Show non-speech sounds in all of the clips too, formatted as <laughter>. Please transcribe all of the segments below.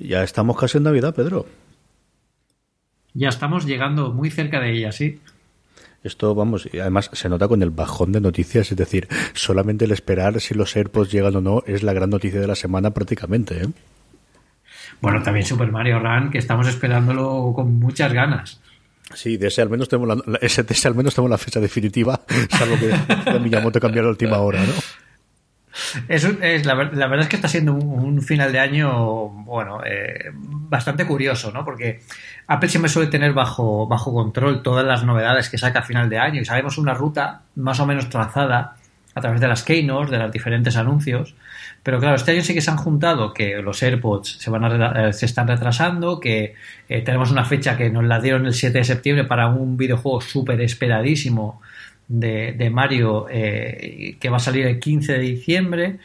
Ya estamos casi en Navidad, Pedro. Ya estamos llegando muy cerca de ella, sí. Esto, vamos, y además se nota con el bajón de noticias, es decir, solamente el esperar si los AirPods llegan o no es la gran noticia de la semana prácticamente. ¿eh? Bueno, también Super Mario Run, que estamos esperándolo con muchas ganas. Sí, de ese al menos tenemos la, ese, de ese al menos tenemos la fecha definitiva, salvo que <laughs> Miyamoto cambió la última hora, ¿no? Es, es la, verdad es que está siendo un, un final de año, bueno, eh, bastante curioso, ¿no? Porque Apple siempre suele tener bajo, bajo control todas las novedades que saca a final de año y sabemos una ruta más o menos trazada a través de las keynotes, de los diferentes anuncios. Pero claro, este año sí que se han juntado que los AirPods se, van a, eh, se están retrasando, que eh, tenemos una fecha que nos la dieron el 7 de septiembre para un videojuego súper esperadísimo de, de Mario eh, que va a salir el 15 de diciembre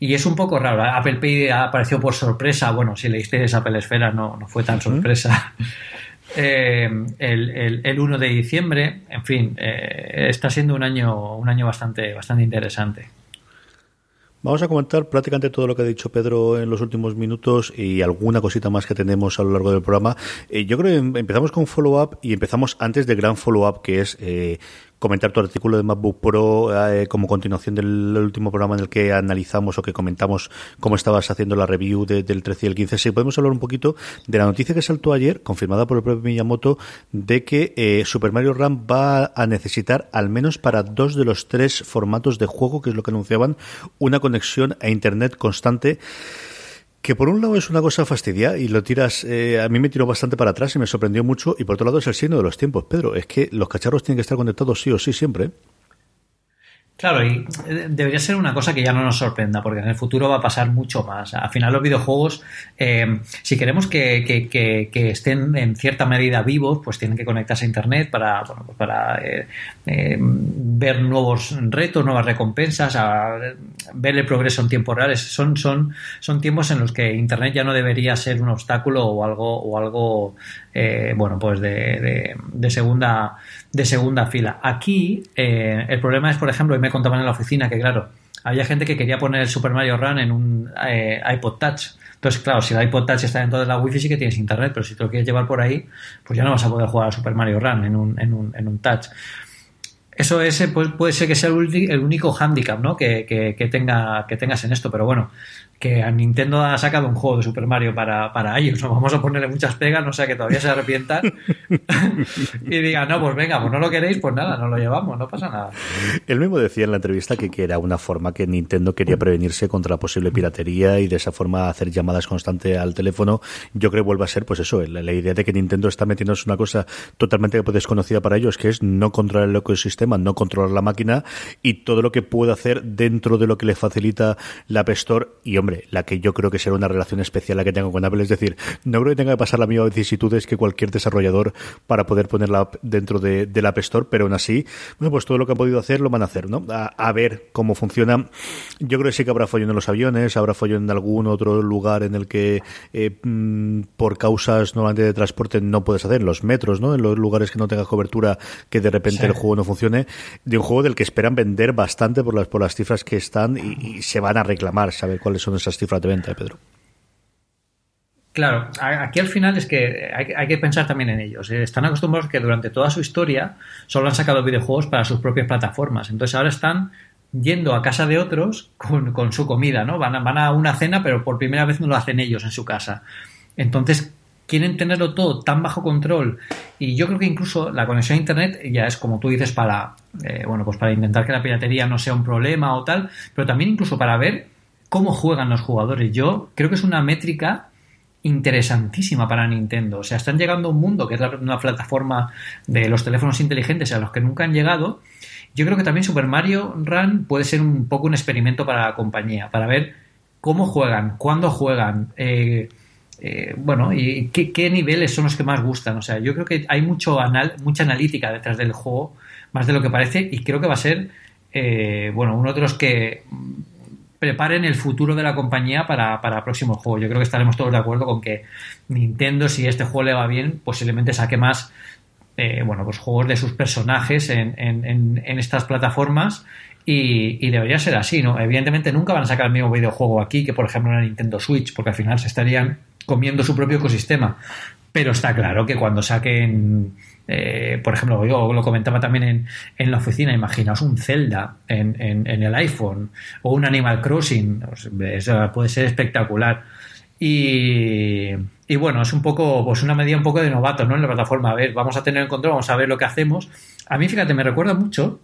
y es un poco raro. Apple Pay apareció por sorpresa. Bueno, si leísteis Apple Esfera no, no fue tan sorpresa. <laughs> Eh, el, el, el, 1 de diciembre, en fin, eh, está siendo un año, un año bastante, bastante interesante. Vamos a comentar prácticamente todo lo que ha dicho Pedro en los últimos minutos y alguna cosita más que tenemos a lo largo del programa. Eh, yo creo que empezamos con follow-up y empezamos antes del gran follow-up que es eh, comentar tu artículo de MacBook Pro eh, como continuación del último programa en el que analizamos o que comentamos cómo estabas haciendo la review de, del 13 y el 15. Si podemos hablar un poquito de la noticia que saltó ayer, confirmada por el propio Miyamoto, de que eh, Super Mario Run va a necesitar, al menos para dos de los tres formatos de juego, que es lo que anunciaban, una conexión a Internet constante que por un lado es una cosa fastidia y lo tiras, eh, a mí me tiró bastante para atrás y me sorprendió mucho y por otro lado es el signo de los tiempos, Pedro, es que los cacharros tienen que estar conectados sí o sí siempre. Claro, y debería ser una cosa que ya no nos sorprenda, porque en el futuro va a pasar mucho más. Al final los videojuegos, eh, si queremos que, que, que, que, estén en cierta medida vivos, pues tienen que conectarse a Internet para, bueno, pues para eh, eh, ver nuevos retos, nuevas recompensas, a ver el progreso en tiempo real. Son, son, son tiempos en los que Internet ya no debería ser un obstáculo o algo, o algo eh, bueno, pues de, de, de, segunda, de segunda fila. Aquí eh, el problema es, por ejemplo, y me contaban en la oficina que, claro, había gente que quería poner el Super Mario Run en un eh, iPod Touch. Entonces, claro, si el iPod Touch está dentro de la Wi-Fi sí que tienes internet, pero si te lo quieres llevar por ahí, pues ya no vas a poder jugar al Super Mario Run en un, en un, en un Touch. Eso es, pues, puede ser que sea el único handicap ¿no? que, que, que, tenga, que tengas en esto, pero bueno, que a Nintendo ha sacado un juego de Super Mario para, para ellos. No vamos a ponerle muchas pegas, no sea que todavía se arrepientan <laughs> y digan, no, pues venga, pues no lo queréis, pues nada, no lo llevamos, no pasa nada. Él mismo decía en la entrevista que, que era una forma que Nintendo quería prevenirse contra la posible piratería y de esa forma hacer llamadas constantes al teléfono. Yo creo que vuelve a ser, pues eso, la, la idea de que Nintendo está metiéndose una cosa totalmente desconocida para ellos, que es no controlar el ecosistema, no controlar la máquina y todo lo que puede hacer dentro de lo que le facilita la App Store. Y hombre, la que yo creo que será una relación especial la que tengo con Apple, es decir, no creo que tenga que pasar la misma vicisitudes que cualquier desarrollador para poder ponerla dentro de, la App Store, pero aún así, bueno, pues todo lo que han podido hacer lo van a hacer, ¿no? A, a ver cómo funciona. Yo creo que sí que habrá follón en los aviones, habrá follón en algún otro lugar en el que eh, por causas normalmente de transporte no puedes hacer, en los metros, ¿no? En los lugares que no tengas cobertura, que de repente sí. el juego no de un juego del que esperan vender bastante por las, por las cifras que están y, se van a reclamar, saber cuáles son esas cifras de venta, Pedro. Claro, aquí al final es que hay, que pensar también en ellos. Están acostumbrados que durante toda su historia solo han sacado videojuegos para sus propias plataformas. Entonces ahora están yendo a casa de otros con, con su comida, ¿no? Van van a una cena, pero por primera vez no lo hacen ellos en su casa. Entonces quieren tenerlo todo tan bajo control y yo creo que incluso la conexión a internet ya es como tú dices para eh, bueno pues para intentar que la piratería no sea un problema o tal pero también incluso para ver cómo juegan los jugadores. Yo creo que es una métrica interesantísima para Nintendo. O sea, están llegando a un mundo que es una plataforma de los teléfonos inteligentes a los que nunca han llegado. Yo creo que también Super Mario Run puede ser un poco un experimento para la compañía, para ver cómo juegan, cuándo juegan, eh, eh, bueno, y qué, qué, niveles son los que más gustan. O sea, yo creo que hay mucho anal, mucha analítica detrás del juego, más de lo que parece, y creo que va a ser, eh, bueno, uno de los que preparen el futuro de la compañía para, para próximos juegos. Yo creo que estaremos todos de acuerdo con que Nintendo, si este juego le va bien, posiblemente saque más eh, bueno, pues juegos de sus personajes en, estas plataformas y, y, debería ser así, ¿no? Evidentemente nunca van a sacar el mismo videojuego aquí que, por ejemplo, en la Nintendo Switch, porque al final se estarían comiendo su propio ecosistema. Pero está claro que cuando saquen, eh, por ejemplo, yo lo comentaba también en, en la oficina, imaginaos un Zelda en, en, el iPhone o un Animal Crossing, eso puede ser espectacular. Y, y, bueno, es un poco, pues una medida un poco de novato, ¿no? En la plataforma, a ver, vamos a tener en control, vamos a ver lo que hacemos. A mí, fíjate, me recuerda mucho,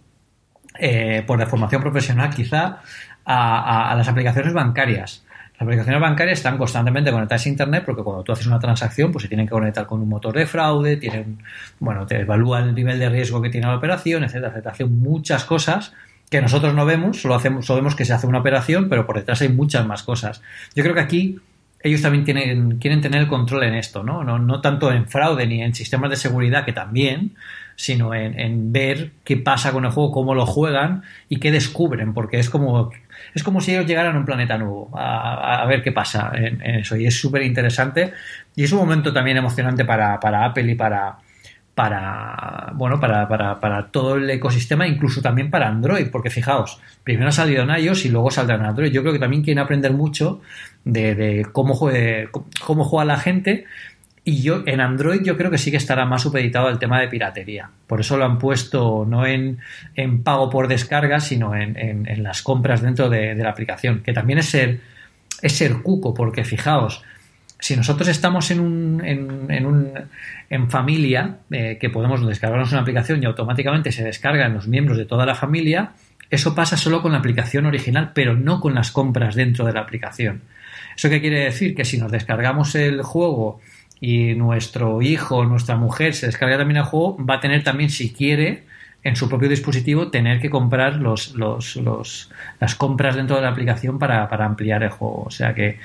eh, por la formación profesional quizá, a las aplicaciones bancarias. Las aplicaciones bancarias están constantemente conectadas a Internet porque cuando tú haces una transacción, pues se tienen que conectar con un motor de fraude, tienen, bueno, te evalúa el nivel de riesgo que tiene la operación, etcétera, etcétera. Hacen muchas cosas que nosotros no vemos, solo, hacemos, solo vemos que se hace una operación, pero por detrás hay muchas más cosas. Yo creo que aquí ellos también tienen, quieren tener el control en esto, ¿no? ¿no? No tanto en fraude ni en sistemas de seguridad, que también, sino en, en, ver qué pasa con el juego, cómo lo juegan y qué descubren, porque es como es como si ellos llegaran a un planeta nuevo, a, ver qué pasa en, eso. Y es súper interesante. Y es un momento también emocionante para, Apple y para, para bueno para, para, todo el ecosistema incluso también para Android porque fijaos primero ha salido y luego saldrá Android yo creo que también quieren aprender mucho de, de cómo, cómo juega la gente y yo en Android yo creo que sí que estará más supeditado al tema de piratería. Por eso lo han puesto no en, pago por descarga, sino en, las compras dentro de, la aplicación. Que también es ser, es ser cuco, porque fijaos, si nosotros estamos en un, en, un, en familia, eh, que podemos descargarnos una aplicación y automáticamente se descargan los miembros de toda la familia, eso pasa solo con la aplicación original, pero no con las compras dentro de la aplicación. ¿Eso qué quiere decir? Que si nos descargamos el juego y nuestro hijo, nuestra mujer se descarga también el juego, va a tener también, si quiere, en su propio dispositivo, tener que comprar los, los, los, las compras dentro de la aplicación para, para ampliar el juego. O sea que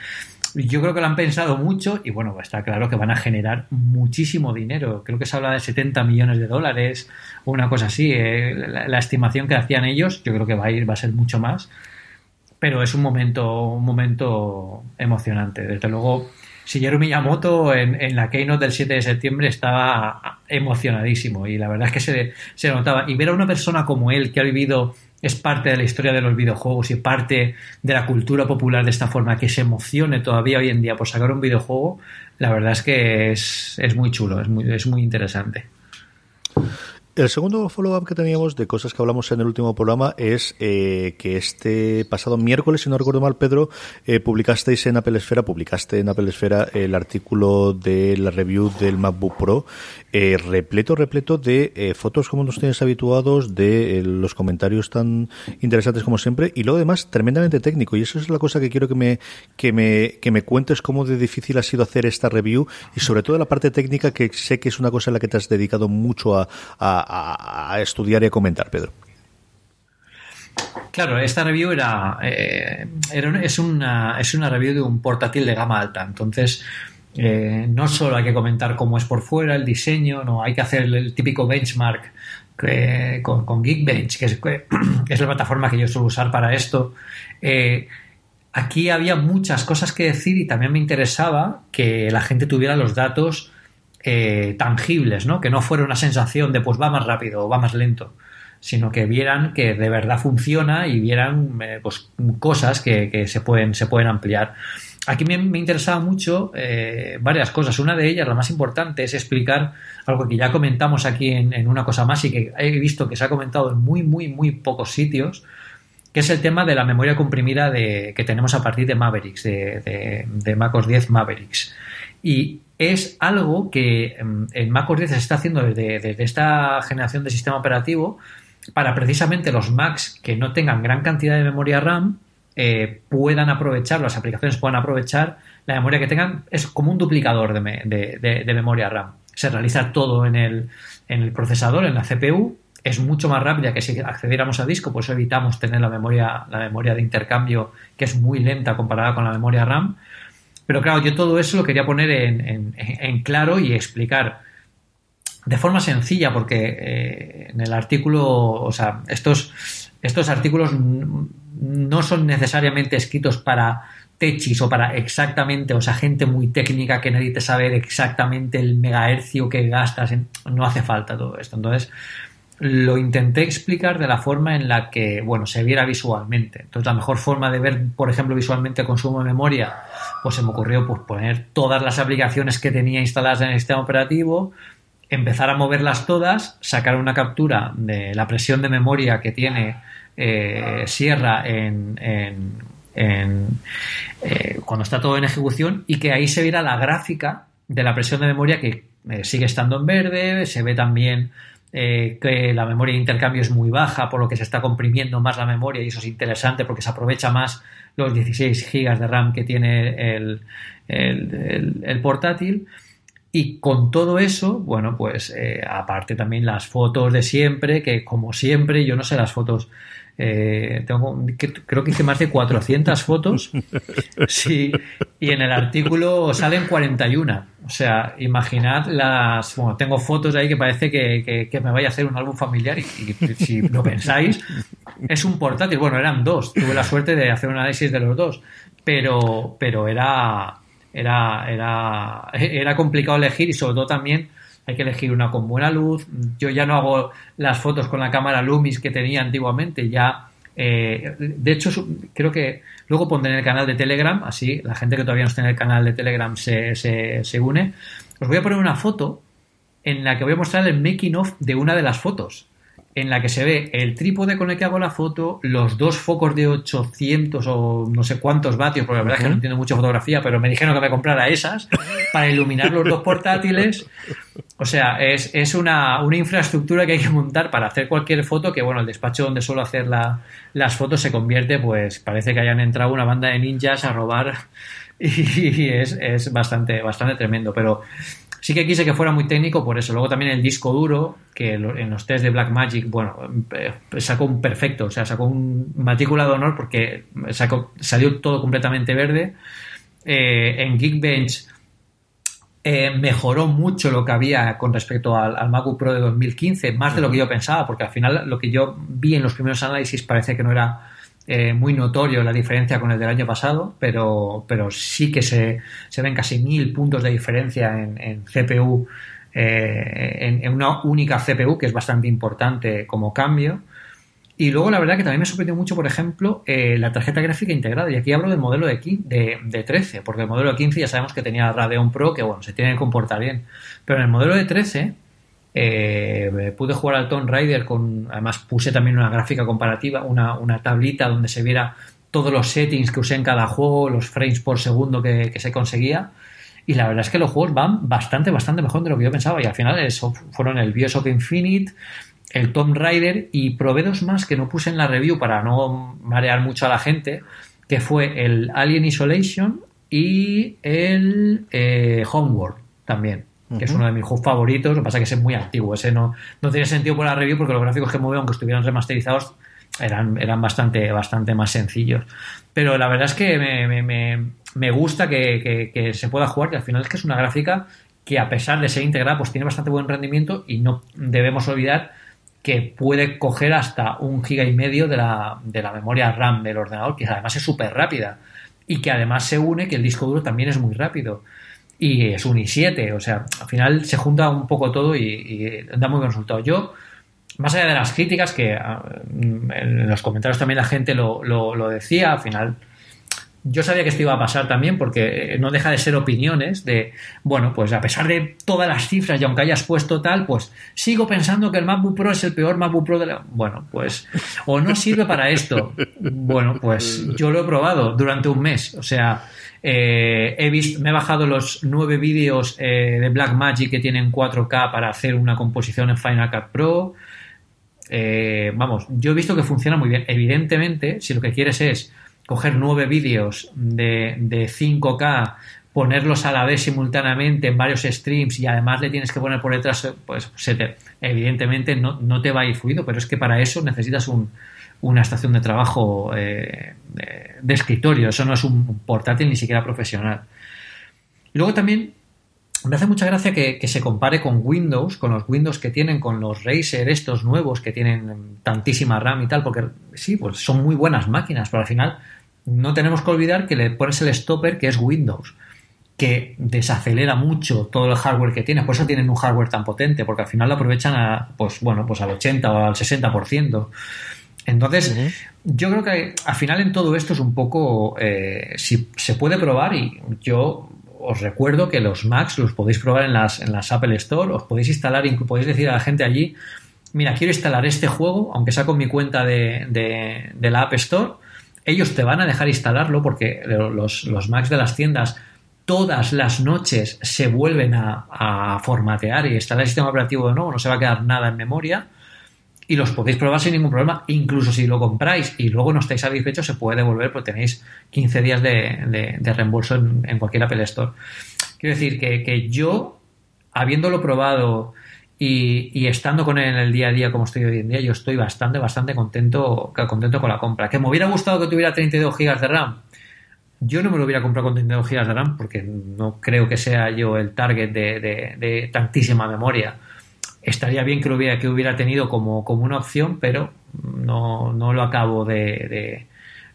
yo creo que lo han pensado mucho y bueno, está claro que van a generar muchísimo dinero. Creo que se habla de 70 millones de dólares o una cosa así. Eh, la, la, estimación que hacían ellos, yo creo que va a ir, va a ser mucho más. Pero es un momento, un momento emocionante. Desde luego, Shigeru Miyamoto en, en, la Keynote del 7 de septiembre estaba emocionadísimo y la verdad es que se, se notaba. Y ver a una persona como él que ha vivido, es parte de la historia de los videojuegos y parte de la cultura popular de esta forma, que se emocione todavía hoy en día por sacar un videojuego, la verdad es que es, es muy chulo, es muy, es muy interesante. El segundo follow-up que teníamos de cosas que hablamos en el último programa es eh, que este pasado miércoles, si no recuerdo mal, Pedro, eh, publicasteis en Apple Esfera, publicaste en Apple Esfera el artículo de la review del MacBook Pro, eh, repleto, repleto de eh, fotos como nos tienes habituados, de eh, los comentarios tan interesantes como siempre, y luego además tremendamente técnico. Y eso es la cosa que quiero que me, que me, que me cuentes cómo de difícil ha sido hacer esta review y sobre todo la parte técnica que sé que es una cosa en la que te has dedicado mucho a, estudiar y a comentar, Pedro. Claro, esta review era, eh, es, una, es una review de un portátil de gama alta. Entonces, eh, no solo hay que comentar cómo es por fuera, el diseño, no, hay que hacer el, típico benchmark con, Geekbench, <clears throat> que es, la plataforma que yo suelo usar para esto. Eh, aquí había muchas cosas que decir y también me interesaba que la gente tuviera los datos eh, tangibles, ¿no? Que no fuera una sensación de pues va más rápido o va más lento, sino que vieran que de verdad funciona y vieran eh, pues, cosas que, se, pueden, se pueden ampliar. Aquí me, me interesaba mucho eh, varias cosas. Una de ellas, la más importante, es explicar algo que ya comentamos aquí en, una cosa más y que he visto que se ha comentado en muy, muy, muy pocos sitios, que es el tema de la memoria comprimida de, que tenemos a partir de Mavericks, de, de, de MacOS 10 Mavericks. Y es algo que em, en macOS 10 se está haciendo desde, esta generación de sistema operativo para precisamente los Macs que no tengan gran cantidad de memoria RAM eh, puedan aprovechar, las aplicaciones puedan aprovechar la memoria que tengan. Es como un duplicador de, memoria RAM. Se realiza todo en el, en el procesador, en la CPU. Es mucho más rápida que si accediéramos a disco, por eso evitamos tener la memoria, la memoria de intercambio que es muy lenta comparada con la memoria RAM pero claro, yo todo eso lo quería poner en, claro y explicar de forma sencilla, porque eh, en el artículo, o sea, estos, estos artículos no son necesariamente escritos para techis o para exactamente, o sea, gente muy técnica que necesite saber exactamente el megahercio que gastas. no hace falta todo esto. Entonces, lo intenté explicar de la forma en la que, bueno, se viera visualmente. Entonces, la mejor forma de ver, por ejemplo, visualmente consumo de memoria pues se me ocurrió pues, poner todas las aplicaciones que tenía instaladas en el sistema operativo, empezar a moverlas todas, sacar una captura de la presión de memoria que tiene eh, Sierra en, eh, cuando está todo en ejecución y que ahí se viera la gráfica de la presión de memoria que eh, sigue estando en verde, se ve también que la memoria de intercambio es muy baja, por lo que se está comprimiendo más la memoria y eso es interesante porque se aprovecha más los 16 GB de RAM que tiene el, el portátil. Y con todo eso, bueno, pues aparte también las fotos de siempre, que como siempre, yo no sé las fotos eh, tengo, creo que hice más de 400 fotos. <laughs> Sí, y en el artículo salen 41. O sea, imaginad las. Bueno, tengo fotos ahí que parece que, me vaya a hacer un álbum familiar. Y, <laughs> si lo pensáis, es un portátil. Bueno, eran dos. Tuve la suerte de hacer un análisis de los dos. Pero, pero era, era, era, era complicado elegir y sobre todo también hay que elegir una con buena luz. Yo ya no hago las fotos con la cámara Lumis que tenía antiguamente, ya. Eh, de hecho, creo que luego pondré en el canal de Telegram, así la gente que todavía no está en el canal de Telegram se, se, se une. Os voy a poner una foto en la que voy a mostrar el making of de una de las fotos en la que se ve el trípode con el que hago la foto, los dos focos de 800 o no sé cuántos vatios, porque la verdad es que no entiendo mucho fotografía, pero me dijeron que me comprara esas para iluminar los dos portátiles. O sea, es, una, infraestructura que hay que montar para hacer cualquier foto que, bueno, el despacho donde suelo hacer las fotos se convierte, pues parece que hayan entrado una banda de ninjas a robar <laughs> y es, es bastante, bastante tremendo, pero Sí que quise que fuera muy técnico por eso. Luego también el disco duro, que en los test de Blackmagic, bueno, eh, sacó un perfecto, o sea, sacó un matrícula de honor porque sacó, salió todo completamente verde. Eh, en Geekbench eh, mejoró mucho lo que había con respecto al, al, MacBook Pro de 2015, más de lo que yo pensaba, porque al final lo que yo vi en los primeros análisis parece que no era eh, muy notorio la diferencia con el del año pasado, pero, pero sí que se, se ven casi mil puntos de diferencia en, CPU, eh, en, una única CPU, que es bastante importante como cambio. Y luego la verdad que también me sorprendió mucho, por ejemplo, eh, la tarjeta gráfica integrada. Y aquí hablo del modelo de, de, de, 13, porque el modelo de 15 ya sabemos que tenía Radeon Pro, que bueno, se tiene que comportar bien. Pero en el modelo de 13 eh, pude jugar al Tomb Raider con, además puse también una gráfica comparativa, una, una, tablita donde se viera todos los settings que usé en cada juego, los frames por segundo que, se conseguía. Y la verdad es que los juegos van bastante, bastante mejor de lo que yo pensaba. Y al final eso fueron el Bioshock Infinite, el Tomb Raider y probé dos más que no puse en la review para no marear mucho a la gente, que fue el Alien Isolation y el eh, Homeworld también que es uno de mis juegos favoritos. Lo que pasa es que es muy antiguo. Ese no, no tiene sentido por la review porque los gráficos que mueve, aunque estuvieran remasterizados, eran, eran bastante, bastante más sencillos. Pero la verdad es que me, me, me gusta que, que, se pueda jugar, que al final es que es una gráfica que a pesar de ser integrada, pues tiene bastante buen rendimiento y no debemos olvidar que puede coger hasta un giga y medio de la, de la memoria RAM del ordenador, que además es súper rápida y que además se une que el disco duro también es muy rápido y es un i7, o sea, al final se junta un poco todo y, da muy buen resultado. Yo, más allá de las críticas, que ah, en los comentarios también la gente lo, lo, decía, al final yo sabía que esto iba a pasar también porque no deja de ser opiniones de, bueno, pues a pesar de todas las cifras y aunque hayas puesto tal, pues sigo pensando que el MacBook Pro es el peor MacBook Pro de la... Bueno, pues o no sirve para esto. Bueno, pues yo lo he probado durante un mes, o sea, eh, he visto, me he bajado los nueve vídeos eh, de Blackmagic que tienen 4K para hacer una composición en Final Cut Pro. Eh, vamos, yo he visto que funciona muy bien. Evidentemente, si lo que quieres es coger nueve vídeos de, 5K, ponerlos a la vez simultáneamente en varios streams y además le tienes que poner por detrás, pues evidentemente no, no, te va a ir fluido, pero es que para eso necesitas un, una estación de trabajo eh, de, escritorio, eso no es un portátil ni siquiera profesional. Luego también me hace mucha gracia que, se compare con Windows, con los Windows que tienen, con los Razer estos nuevos que tienen tantísima RAM y tal, porque sí, pues son muy buenas máquinas, pero al final no tenemos que olvidar que le pones el stopper que es Windows que desacelera mucho todo el hardware que tiene, por eso tienen un hardware tan potente, porque al final lo aprovechan pues bueno, pues al 80 o al 60%. Entonces, yo creo que al final en todo esto es un poco, eh, si se puede probar y yo os recuerdo que los Macs los podéis probar en las, en las Apple Store, os podéis instalar, y podéis decir a la gente allí, mira, quiero instalar este juego, aunque sea con mi cuenta de, de, la App Store, ellos te van a dejar instalarlo porque los, los Macs de las tiendas todas las noches se vuelven a, a, formatear y instalar el sistema operativo de nuevo, no se va a quedar nada en memoria y los podéis probar sin ningún problema. Incluso si lo compráis y luego no estáis satisfechos, se puede devolver porque tenéis 15 días de, reembolso en, cualquier Apple Store. Quiero decir que, yo, habiéndolo probado y, estando con él en el día a día como estoy hoy en día, yo estoy bastante, bastante contento, contento con la compra. ¿Que me hubiera gustado que tuviera 32 GB de RAM? Yo no me lo hubiera comprado con 32 GB de RAM porque no creo que sea yo el target de tantísima memoria estaría bien que lo hubiera, que hubiera tenido como, como una opción, pero no, no lo acabo de,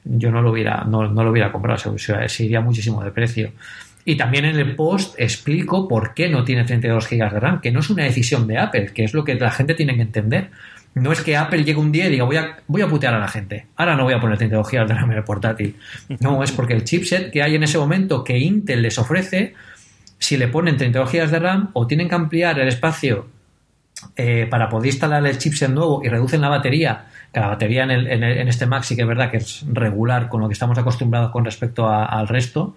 yo no lo hubiera, no, lo hubiera comprado, se, iría muchísimo de precio. Y también en el post explico por qué no tiene 32 GB de RAM, que no es una decisión de Apple, que es lo que la gente tiene que entender. No es que Apple llegue un día y diga voy a, voy a putear a la gente, ahora no voy a poner 32 GB de RAM en el portátil. No, es porque el chipset que hay en ese momento que Intel les ofrece, si le ponen 32 GB de RAM o tienen que ampliar el espacio eh, para poder instalar el chipset nuevo y reducen la batería, que la batería en, en, este Mac sí que es verdad que es regular con lo que estamos acostumbrados con respecto al resto,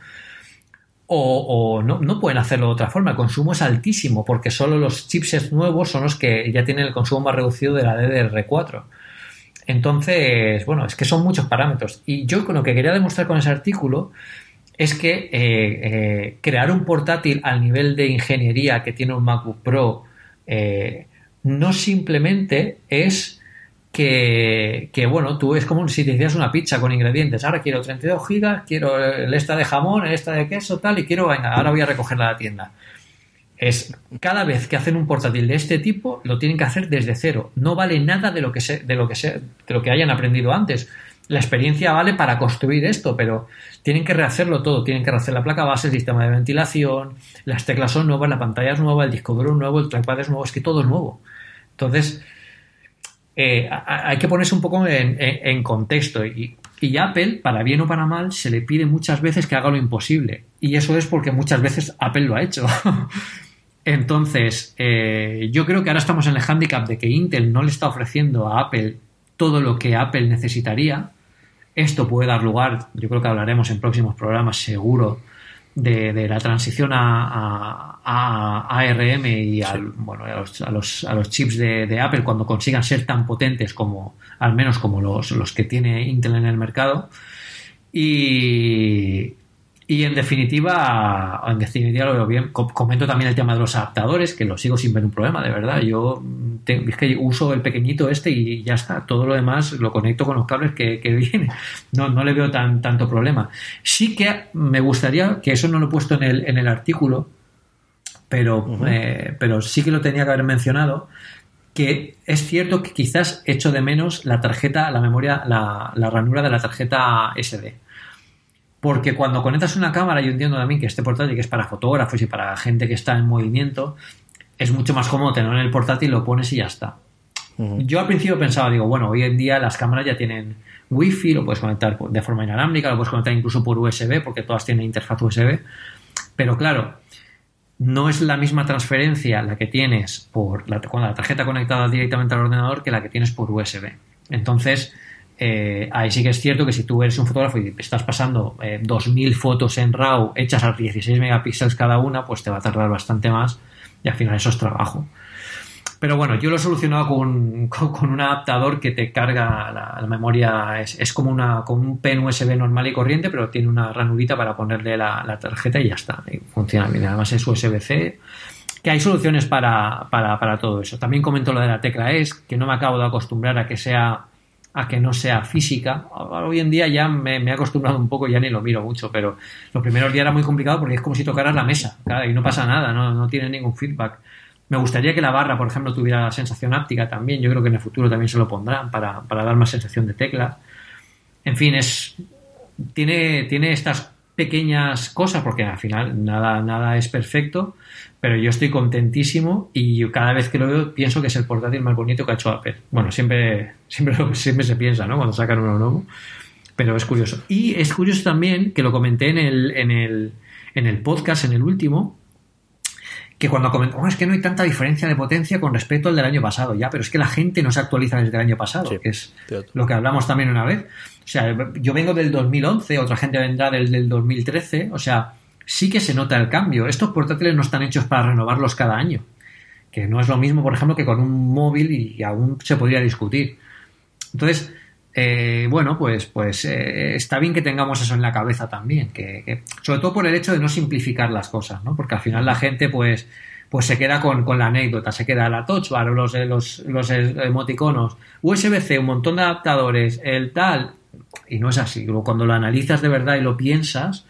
o, no, no, pueden hacerlo de otra forma. El consumo es altísimo porque solo los chipsets nuevos son los que ya tienen el consumo más reducido de la DDR4. Entonces, bueno, es que son muchos parámetros. Y yo con lo que quería demostrar con ese artículo es que eh, eh, crear un portátil al nivel de ingeniería que tiene un MacBook Pro no simplemente es que, bueno, tú es como si te hicieras una pizza con ingredientes. Ahora quiero 32 gigas, quiero el esta de jamón, el esta de queso, tal, y quiero, venga, ahora voy a recogerla a la tienda. Es cada vez que hacen un portátil de este tipo, lo tienen que hacer desde cero. No vale nada de lo que de lo que de lo que hayan aprendido antes. La experiencia vale para construir esto, pero tienen que rehacerlo todo. Tienen que rehacer la placa base, el sistema de ventilación, las teclas son nuevas, la pantalla es nueva, el disco duro es nuevo, el trackpad es nuevo, es que todo es nuevo. Entonces, eh, hay que ponerse un poco en, contexto y, Apple, para bien o para mal, se le pide muchas veces que haga lo imposible. Y eso es porque muchas veces Apple lo ha hecho. <laughs> Entonces, eh, yo creo que ahora estamos en el handicap de que Intel no le está ofreciendo a Apple todo lo que Apple necesitaría. Esto puede dar lugar, yo creo que hablaremos en próximos programas seguro, de, la transición a, ARM y bueno, a, los, a, los, chips de, Apple cuando consigan ser tan potentes como, al menos como los, los que tiene Intel en el mercado. Y, y en definitiva, en definitiva lo veo bien. Comento también el tema de los adaptadores, que lo sigo sin ver un problema, de verdad. Yo es que uso el pequeñito este y ya está. Todo lo demás lo conecto con los cables que, que <laughs> viene. No, no le veo tan, tanto problema. Sí que me gustaría, que eso no lo he puesto en el, en el artículo, pero, eh, pero sí que lo tenía que haber mencionado, que es cierto que quizás echo de menos la tarjeta, la memoria, la, la ranura de la tarjeta SD porque cuando conectas una cámara, yo entiendo también que este portátil que es para fotógrafos y para gente que está en movimiento, es mucho más cómodo tenerlo en el portátil, lo pones y ya está. Yo al principio pensaba, digo, bueno, hoy en día las cámaras ya tienen wifi, lo puedes conectar de forma inalámbrica, lo puedes conectar incluso por USB, porque todas tienen interfaz USB. Pero claro, no es la misma transferencia la que tienes por la, con la tarjeta conectada directamente al ordenador que la que tienes por USB. Entonces, eh, ahí sí que es cierto que si tú eres un fotógrafo y estás pasando 2.000 eh, fotos en RAW hechas a 16 megapíxeles cada una, pues te va a tardar bastante más y al final eso es trabajo. Pero bueno, yo lo he solucionado con, un adaptador que te carga la, memoria, es, como, una, como un pen USB normal y corriente, pero tiene una ranurita para ponerle la, tarjeta y ya está. funciona bien. Además es USB-C, que hay soluciones para, para, para todo eso. También comento lo de la tecla ES, que no me acabo de acostumbrar a que sea a que no sea física. Hoy en día ya me, he acostumbrado un poco, ya ni lo miro mucho, pero los primeros días era muy complicado porque es como si tocaras la mesa y no pasa nada, no, no tiene ningún feedback. Me gustaría que la barra, por ejemplo, tuviera sensación áptica también. Yo creo que en el futuro también se lo pondrán para, dar más sensación de tecla. En fin, es tiene, tiene estas pequeñas cosas, porque al final nada, nada es perfecto, pero yo estoy contentísimo y cada vez que lo veo pienso que es el portátil más bonito que ha hecho Apple. Bueno, siempre, siempre, siempre se piensa, ¿no? Cuando sacan uno nuevo, pero es curioso. Y es curioso también que lo comenté en el, en el, en el podcast, en el último, que cuando comentamos oh, es que no hay tanta diferencia de potencia con respecto al del año pasado, ya, pero es que la gente no se actualiza desde el año pasado, que es lo que hablamos también una vez. O sea, yo vengo del 2011, otra gente vendrá del, del 2013, o sea, sí que se nota el cambio. Estos portátiles no están hechos para renovarlos cada año, que no es lo mismo, por ejemplo, que con un móvil y aún se podría discutir. Entonces, eh, bueno, pues, pues eh, está bien que tengamos eso en la cabeza también, que, sobre todo por el hecho de no simplificar las cosas, ¿no? Porque al final la gente, pues, pues se queda con, la anécdota, se queda la touch bar, los, eh, los, los emoticonos, USB-C, un montón de adaptadores, el tal, y no es así. Cuando lo analizas de verdad y lo piensas,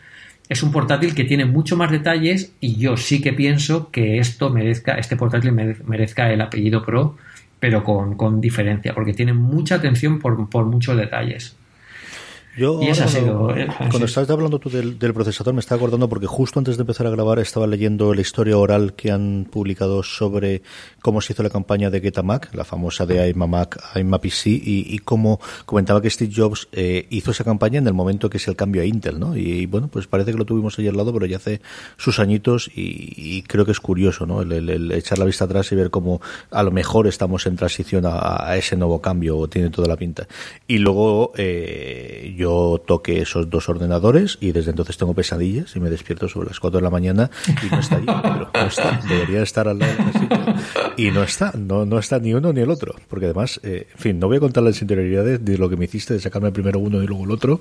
es un portátil que tiene mucho más detalles y yo sí que pienso que esto merezca, este portátil merezca el apellido Pro pero con, con diferencia, porque tiene mucha atención por, por muchos detalles. Yo, cuando, estabas hablando tú del, procesador, me estaba acordando porque justo antes de empezar a grabar estaba leyendo la historia oral que han publicado sobre cómo se hizo la campaña de Getamac, la famosa de iMac, iMaPC, y, y cómo comentaba que Steve Jobs eh, hizo esa campaña en el momento que es el cambio a Intel, ¿no? Y, bueno, pues parece que lo tuvimos ahí al lado, pero ya hace sus añitos y, creo que es curioso, ¿no? El, echar la vista atrás y ver cómo a lo mejor estamos en transición a, ese nuevo cambio, o tiene toda la pinta. Y luego, eh, yo toque esos dos ordenadores y desde entonces tengo pesadillas y me despierto sobre las 4 de la mañana y no está allí, pero no está, debería estar al lado de y no está, no, no está ni uno ni el otro, porque además, eh, en fin, no voy a contar las interioridades de lo que me hiciste de sacarme primero uno y luego el otro,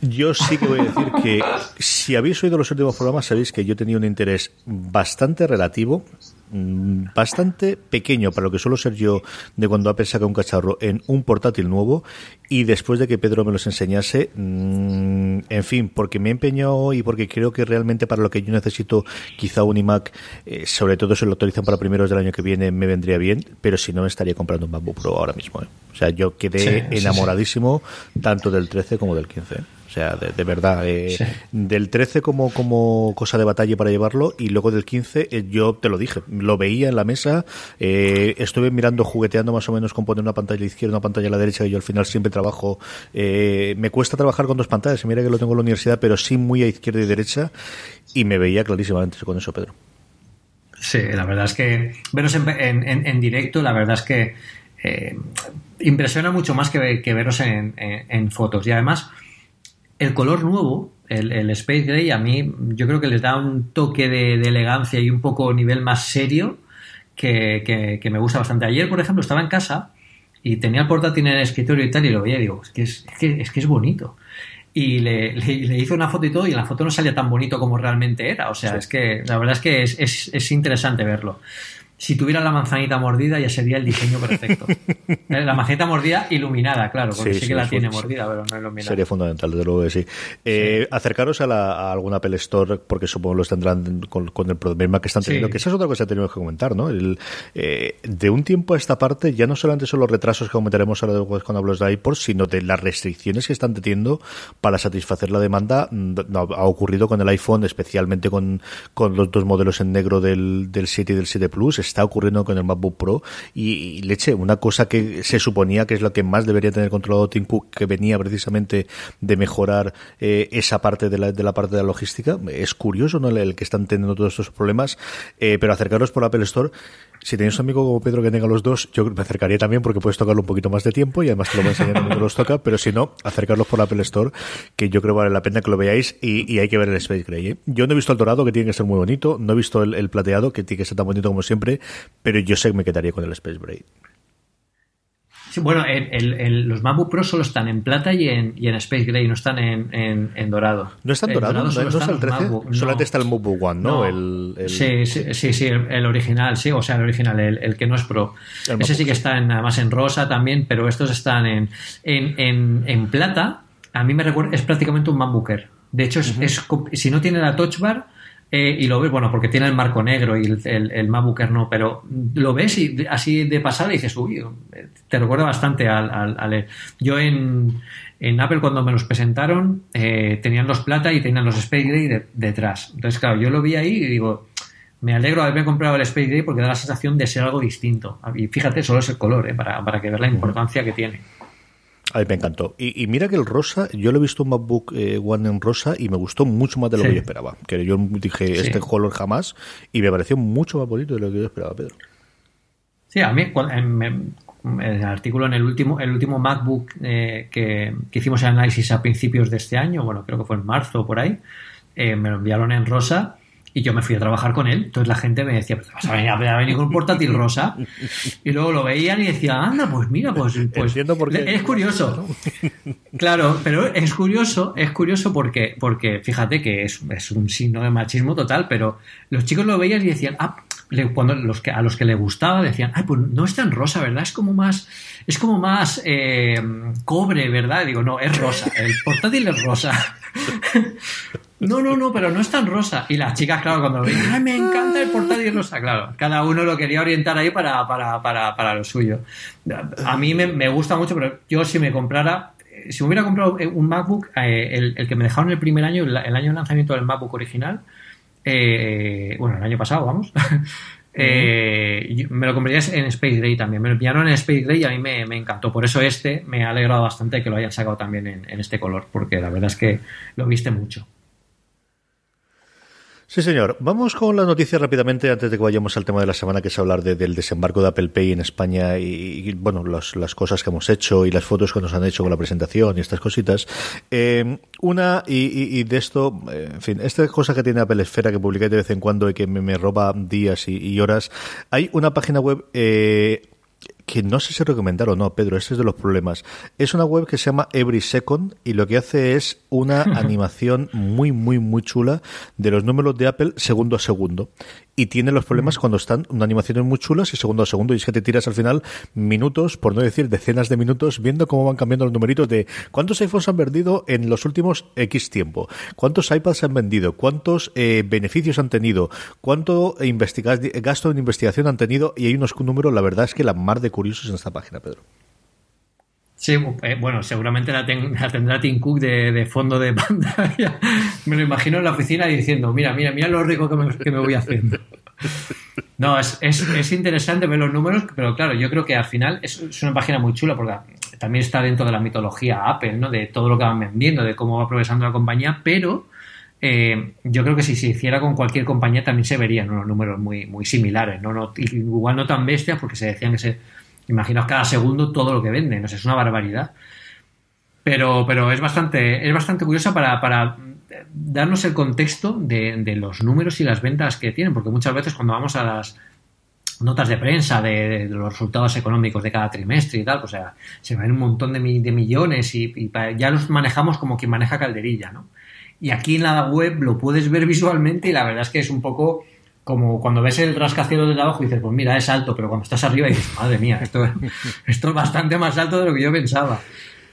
yo sí que voy a decir que si habéis oído los últimos programas sabéis que yo tenía un interés bastante relativo bastante pequeño para lo que suelo ser yo de cuando Apple saca un cacharro en un portátil nuevo y después de que Pedro me los enseñase, mm, en fin, porque me he empeñado y porque creo que realmente para lo que yo necesito quizá un iMac, eh, sobre todo si lo autorizan para primeros del año que viene, me vendría bien, pero si no estaría comprando un MacBook Pro ahora mismo. ¿eh? O sea, yo quedé enamoradísimo tanto del 13 como del 15. O sea, de, verdad, eh, del 13 como, como cosa de batalla para llevarlo y luego del 15 eh, yo te lo dije, lo veía en la mesa, eh, estuve mirando, jugueteando más o menos con poner una pantalla a la izquierda, una pantalla a la derecha y yo al final siempre trabajo, eh, me cuesta trabajar con dos pantallas, mira que lo tengo en la universidad, pero sí muy a izquierda y derecha y me veía clarísimamente con eso, Pedro. Sí, la verdad es que veros en, en, directo, la verdad es que impresiona mucho más que, que veros en, en fotos y además el color nuevo, el, Space Gray, a mí yo creo que les da un toque de, elegancia y un poco nivel más serio que, me gusta bastante. Ayer, por ejemplo, estaba en casa y tenía el portátil en el escritorio y tal y lo veía y digo, es que es, que, es, bonito. Y le, hice una foto y todo y en la foto no salía tan bonito como realmente era. O sea, es que la verdad es que es, es interesante verlo si tuviera la manzanita mordida ya sería el diseño perfecto. <laughs> Eh, la manzanita mordida iluminada, claro, porque sí, que la tiene mordida, pero no iluminada. Sería fundamental, desde luego que sí. Eh, acercaros a, la, a, alguna Apple Store, porque supongo los tendrán con, el problema que están teniendo, que esa es otra cosa que tenemos que comentar, ¿no? El, eh, de un tiempo a esta parte, ya no solamente son los retrasos que comentaremos ahora después cuando hablamos de iPod, sino de las restricciones que están teniendo para satisfacer la demanda. Mm, ha ocurrido con el iPhone, especialmente con, con los dos modelos en negro del, del 7 y del 7 Plus está ocurriendo con el MacBook Pro y, leche, una cosa que se suponía que es lo que más debería tener controlado Tim Cook, que venía precisamente de mejorar eh, esa parte de la, de la parte de la logística. Es curioso, ¿no? El, que están teniendo todos estos problemas, eh, pero acercaros por Apple Store si tenéis un amigo como Pedro que tenga los dos, yo me acercaría también porque puedes tocarlo un poquito más de tiempo y además te lo voy a enseñar cuando los toca, pero si no, acercarlos por la Apple Store, que yo creo vale la pena que lo veáis y, hay que ver el Space Gray. ¿eh? Yo no he visto el dorado, que tiene que ser muy bonito, no he visto el, plateado, que tiene que ser tan bonito como siempre, pero yo sé que me quedaría con el Space Gray bueno, los MacBook Pro solo están en plata y en, y en Space Gray, no están en, en, dorado. ¿No está en dorado? ¿No, está el 13? Solamente está el MacBook One, ¿no? El, Sí, sí, sí, el, original, sí, o sea, el original, el, que no es Pro. Ese sí que está en, además en rosa también, pero estos están en, en, plata. A mí me recuerda, es prácticamente un MacBooker. De hecho, es, si no tiene la Touch Bar, eh, y lo ves, bueno, porque tiene el marco negro y el, el, el MacBook Air no, pero lo ves y así de pasada y dices, uy, te recuerda bastante al, al, al yo en, en, Apple cuando me los presentaron eh, tenían los plata y tenían los Space Gray de, detrás. Entonces, claro, yo lo vi ahí y digo, me alegro de haberme comprado el Space Gray porque da la sensación de ser algo distinto. Y fíjate, solo es el color, eh, para, para que veas la importancia que tiene. A mí me encantó. Y, y, mira que el rosa, yo lo he visto un MacBook eh, One en rosa y me gustó mucho más de lo sí. que yo esperaba. Que yo dije, sí. este color jamás, y me pareció mucho más bonito de lo que yo esperaba, Pedro. Sí, a mí, en, en, el artículo en el último, el último MacBook eh, que, que, hicimos el análisis a principios de este año, bueno, creo que fue en marzo o por ahí, eh, me lo enviaron en rosa y yo me fui a trabajar con él. Entonces la gente me decía, pues vas a venir a venir con un portátil rosa. <laughs> Y luego lo veían y decía, anda, pues mira, pues, pues por qué. es curioso. <laughs> Claro, pero es curioso, es curioso porque, porque fíjate que es, es un signo de machismo total, pero los chicos lo veían y decían, ah, cuando los que, a los que le gustaba decían, ay, pues no es tan rosa, ¿verdad? Es como más, es como más eh, cobre, ¿verdad? Digo, no, es rosa, el portátil es rosa. <laughs> No, no, no, pero no es tan rosa. Y las chicas, claro, cuando lo ven, ¡ay, me encanta el portátil rosa! Claro, cada uno lo quería orientar ahí para, para, para, para lo suyo. A mí me, me, gusta mucho, pero yo si me comprara, si me hubiera comprado un MacBook, eh, el, el, que me dejaron el primer año, el, el, año de lanzamiento del MacBook original, eh, bueno, el año pasado, vamos, <laughs> eh, me lo compraría en Space Gray también. Me lo pillaron en Space Gray y a mí me, me, encantó. Por eso este me ha alegrado bastante que lo hayan sacado también en, en este color, porque la verdad es que lo viste mucho. Sí, señor. Vamos con las noticias rápidamente antes de que vayamos al tema de la semana, que es hablar de, del desembarco de Apple Pay en España y, bueno, los, las cosas que hemos hecho y las fotos que nos han hecho con la presentación y estas cositas. Eh, una, y, y, de esto, eh, en fin, esta cosa que tiene Apple Esfera que publiqué de vez en cuando y que me, me roba días y, horas. Hay una página web, eh, que no sé si recomendar o no, Pedro, ese es de los problemas. Es una web que se llama Every Second y lo que hace es una <laughs> animación muy, muy, muy chula de los números de Apple segundo a segundo. Y tiene los problemas cuando están una animaciones muy chulas y segundo a segundo. Y es que te tiras al final minutos, por no decir decenas de minutos, viendo cómo van cambiando los numeritos de cuántos iPhones han vendido en los últimos X tiempo, cuántos iPads han vendido, cuántos eh, beneficios han tenido, cuánto gasto en investigación han tenido. Y hay unos números, la verdad es que la mar de curiosos en esta página, Pedro. Sí, eh, bueno, seguramente la, ten, la, tendrá Tim Cook de, fondo de <laughs> pantalla. me lo imagino en la oficina diciendo, mira, mira, mira lo rico que me, voy haciendo. No, es, es, es, interesante ver los números, pero claro, yo creo que al final es, es, una página muy chula porque también está dentro de la mitología Apple, ¿no? De todo lo que van vendiendo, de cómo va progresando la compañía, pero eh, yo creo que si se hiciera con cualquier compañía también se verían unos números muy, muy similares, ¿no? no igual no tan bestias porque se decían que se Imaginaos cada segundo todo lo que venden, no sé, es una barbaridad. Pero, pero es bastante, es bastante curiosa para, para darnos el contexto de, los números y las ventas que tienen, porque muchas veces cuando vamos a las notas de prensa de, los resultados económicos de cada trimestre y tal, pues o sea, se ven un montón de, millones y, y ya los manejamos como quien maneja calderilla, ¿no? Y aquí en la web lo puedes ver visualmente y la verdad es que es un poco como cuando ves el rascacielos desde abajo dices, pues mira, es alto, pero cuando estás arriba dices, madre mía, esto, <laughs> esto es bastante más alto de lo que yo pensaba.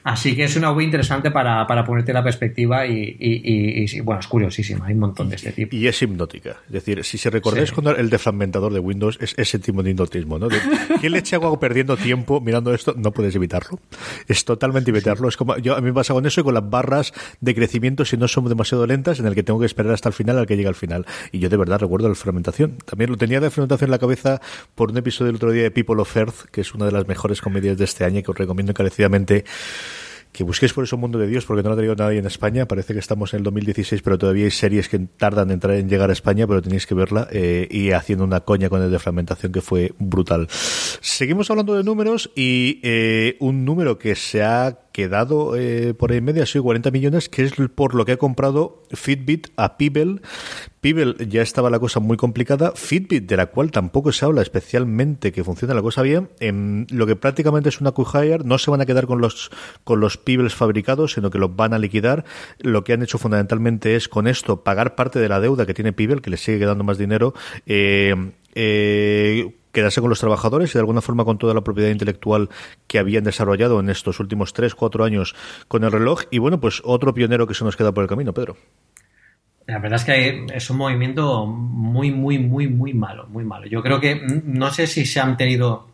Así que es una web interesante para, para ponerte la perspectiva y, y, y, y, bueno, es curiosísima, hay un montón de este tipo. Y es hipnótica. Es decir, si se recordáis sí. cuando el defragmentador de Windows es ese tipo de hipnotismo, ¿no? De, ¿Qué leche hago perdiendo tiempo mirando esto? No puedes evitarlo. Es totalmente evitarlo. Es como, yo a mí me pasa con eso y con las barras de crecimiento si no son demasiado lentas en el que tengo que esperar hasta el final al que llega al final. Y yo de verdad recuerdo la fragmentación. También lo tenía de fragmentación en la cabeza por un episodio del otro día de People of Earth, que es una de las mejores comedias de este año que os recomiendo encarecidamente que busquéis por eso un mundo de Dios, porque no lo ha traído nadie en España. Parece que estamos en el 2016, pero todavía hay series que tardan en, en llegar a España, pero tenéis que verla eh, y haciendo una coña con el de fragmentación que fue brutal. Seguimos hablando de números y eh, un número que se ha quedado eh, por ahí en medio ha sido 40 millones, que es por lo que ha comprado Fitbit a Pibel. Pibel ya estaba la cosa muy complicada. Fitbit, de la cual tampoco se habla especialmente que funciona la cosa bien, en lo que prácticamente es una Q-Hire, no se van a quedar con los, con los Pibels fabricados, sino que los van a liquidar. Lo que han hecho fundamentalmente es con esto pagar parte de la deuda que tiene Pibel, que le sigue quedando más dinero. Eh, eh, quedarse con los trabajadores y de alguna forma con toda la propiedad intelectual que habían desarrollado en estos últimos tres, cuatro años con el reloj. Y bueno, pues otro pionero que se nos queda por el camino, Pedro. La verdad es que es un movimiento muy, muy, muy, muy malo, muy malo. Yo creo que mm, no sé si se han tenido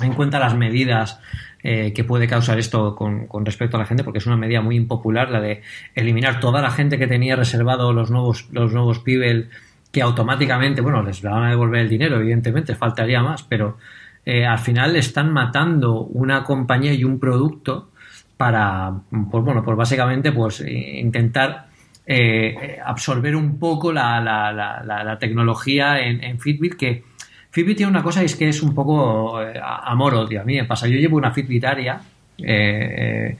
en cuenta las medidas eh, que puede causar esto con, respecto a la gente, porque es una medida muy impopular la de eliminar toda la gente que tenía reservado los nuevos, los nuevos Pibel, que automáticamente, bueno, les van a devolver el dinero, evidentemente, faltaría más, pero eh, al final están matando una compañía y un producto para, pues bueno, pues básicamente, pues intentar eh, absorber un poco la, la, la, tecnología en, Fitbit que Fitbit tiene una cosa y es que es un poco eh, amor-odio. A mí me pasa, yo llevo una Fitbit Aria eh,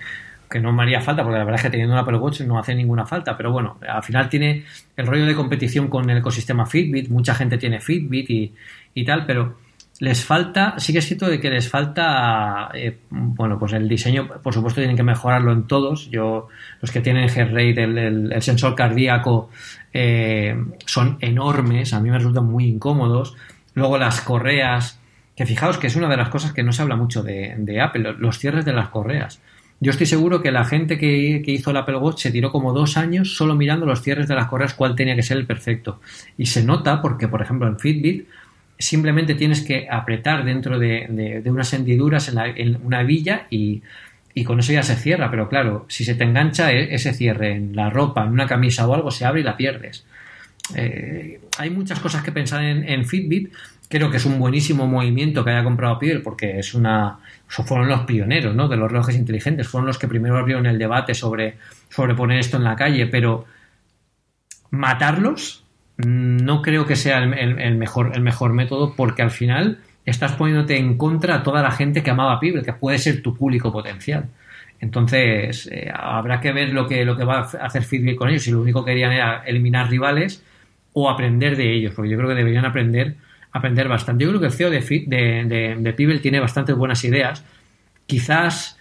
que no me haría falta porque la verdad es que teniendo una Apple Watch no hace ninguna falta, pero bueno, al final tiene el rollo de competición con el ecosistema Fitbit, mucha gente tiene Fitbit y, y tal, pero les falta, sí que es cierto de que les falta, eh, bueno, pues el diseño, por supuesto tienen que mejorarlo en todos. Yo, los que tienen heart el, sensor cardíaco, eh, son enormes, a mí me resultan muy incómodos. Luego las correas, que fijaos que es una de las cosas que no se habla mucho de, Apple, los cierres de las correas. Yo estoy seguro que la gente que, hizo el Apple Watch se tiró como dos años solo mirando los cierres de las correas cuál tenía que ser el perfecto. Y se nota porque, por ejemplo, en Fitbit simplemente tienes que apretar dentro de, unas hendiduras en, una villa y, con eso ya se cierra. Pero claro, si se te engancha e, ese cierre en la ropa, en una camisa o algo, se abre y la pierdes. Eh, hay muchas cosas que pensar en, Fitbit. Creo que es un buenísimo movimiento que haya comprado Pibel porque es una, fueron los pioneros ¿no? de los relojes inteligentes. Fueron los que primero abrieron el debate sobre, poner esto en la calle. Pero matarlos no creo que sea el, mejor, el mejor método porque al final estás poniéndote en contra a toda la gente que amaba a Pibel, que puede ser tu público potencial. Entonces, eh, habrá que ver lo que, lo que va a hacer Fitbit con ellos. Si lo único que querían era eliminar rivales o aprender de ellos, porque yo creo que deberían aprender, aprender bastante. Yo creo que el CEO de, de, de, Pibel tiene bastantes buenas ideas. Quizás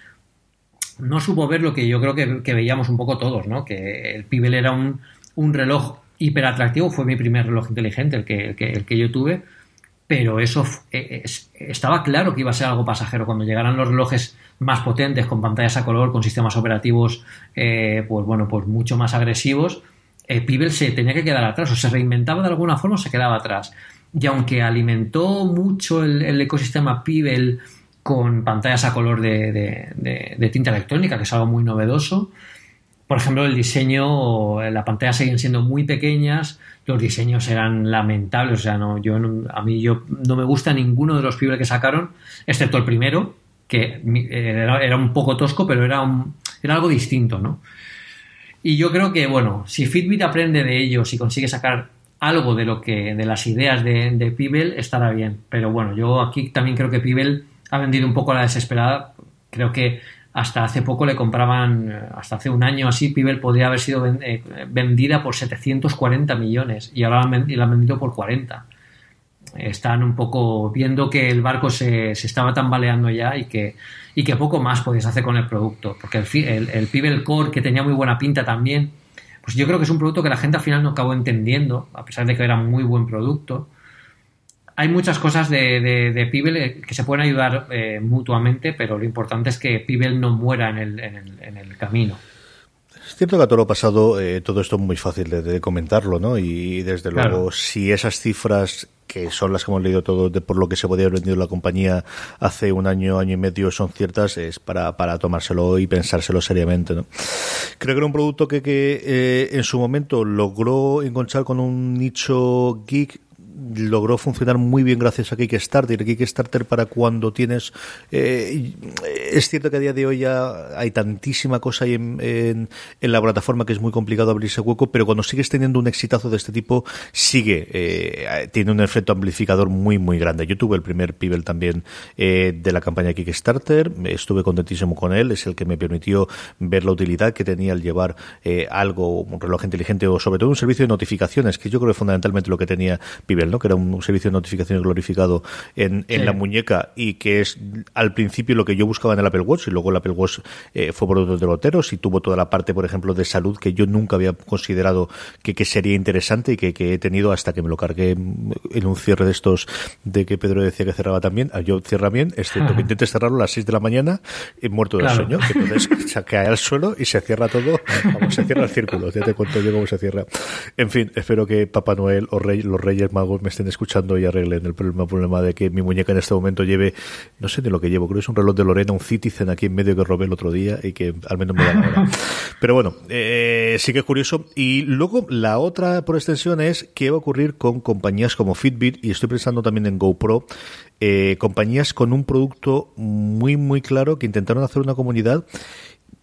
no supo ver lo que yo creo que, veíamos un poco todos, ¿no? Que el Pibel era un, un reloj atractivo fue mi primer reloj inteligente, el que, yo tuve, pero eso eh, estaba claro que iba a ser algo pasajero. Cuando llegaran los relojes más potentes, con pantallas a color, con sistemas operativos, eh, pues bueno, pues mucho más agresivos, eh, Pibel se tenía que quedar atrás, o se reinventaba de alguna forma o se quedaba atrás. Y aunque alimentó mucho el, ecosistema Pibel con pantallas a color de tinta electrónica, que es algo muy novedoso, por ejemplo, el diseño, las pantallas siguen siendo muy pequeñas, los diseños eran lamentables, o sea, no, yo a mí yo no me gusta ninguno de los fibres que sacaron, excepto el primero, que era, un poco tosco, pero era algo distinto, ¿no? Y yo creo que, bueno, si Fitbit aprende de ellos y consigue sacar algo de lo que, de las ideas de, de Pibel, estará bien. Pero bueno, yo aquí también creo que Pibel ha vendido un poco a la desesperada. Creo que hasta hace poco le compraban, hasta hace un año así, Pibel podría haber sido eh, vendida por 740 millones y ahora la han vendido por 40. Están un poco viendo que el barco se, se estaba tambaleando ya y que, y que poco más podéis hacer con el producto. Porque el, el, el Pibel Core, que tenía muy buena pinta también, pues yo creo que es un producto que la gente al final no acabó entendiendo, a pesar de que era muy buen producto hay muchas cosas de, de, Pibel eh, que se pueden ayudar eh, mutuamente, pero lo importante es que Pibel no muera en el, en el, camino. Es cierto que a todo lo pasado eh, todo esto es muy fácil de, comentarlo, ¿no? Y desde luego, si esas cifras que son las que hemos leído todo de por lo que se podía haber vendido la compañía hace un año, año y medio, son ciertas, es para, para tomárselo y pensárselo seriamente. ¿no? Creo que era un producto que, que en su momento logró encontrar con un nicho geek logró funcionar muy bien gracias a Kickstarter. Kickstarter para cuando tienes... Eh, es cierto que a día de hoy ya hay tantísima cosa ahí en, en, la plataforma que es muy complicado abrirse hueco, pero cuando sigues teniendo un exitazo de este tipo, sigue, eh, tiene un efecto amplificador muy, muy grande. Yo tuve el primer Pibel también eh, de la campaña Kickstarter, estuve contentísimo con él, es el que me permitió ver la utilidad que tenía al llevar algo, un reloj inteligente o sobre todo un servicio de notificaciones, que yo creo que fundamentalmente lo que tenía Pibel, ¿no? Que era un servicio de notificaciones glorificado en, en la muñeca y que es al principio lo que yo buscaba en el Apple Watch y luego el Apple Watch eh, fue por otros derroteros y tuvo toda la parte, por ejemplo, de salud que yo nunca había considerado que, que sería interesante y que, que, he tenido hasta que me lo cargué en un cierre de estos de que Pedro decía que cerraba también. Ah, yo cierra bien, excepto que intentes cerrarlo a las 6 de la mañana y muerto del sueño, que entonces se cae al suelo y se cierra todo, vamos, se cierra el círculo, ya te cuento yo cómo se cierra. En fin, espero que Papá Noel o Rey, los Reyes Magos me estén escuchando y arreglen el problema, problema de que mi muñeca en este momento lleve, no sé de lo que llevo, creo que es un reloj de Lorena, un Citizen aquí en medio que robé el otro día y que al menos me da la hora. <laughs> Pero bueno, eh, sí que es curioso. Y luego la otra por extensión es qué va a ocurrir con compañías como Fitbit y estoy pensando también en GoPro, eh, compañías con un producto muy muy claro que intentaron hacer una comunidad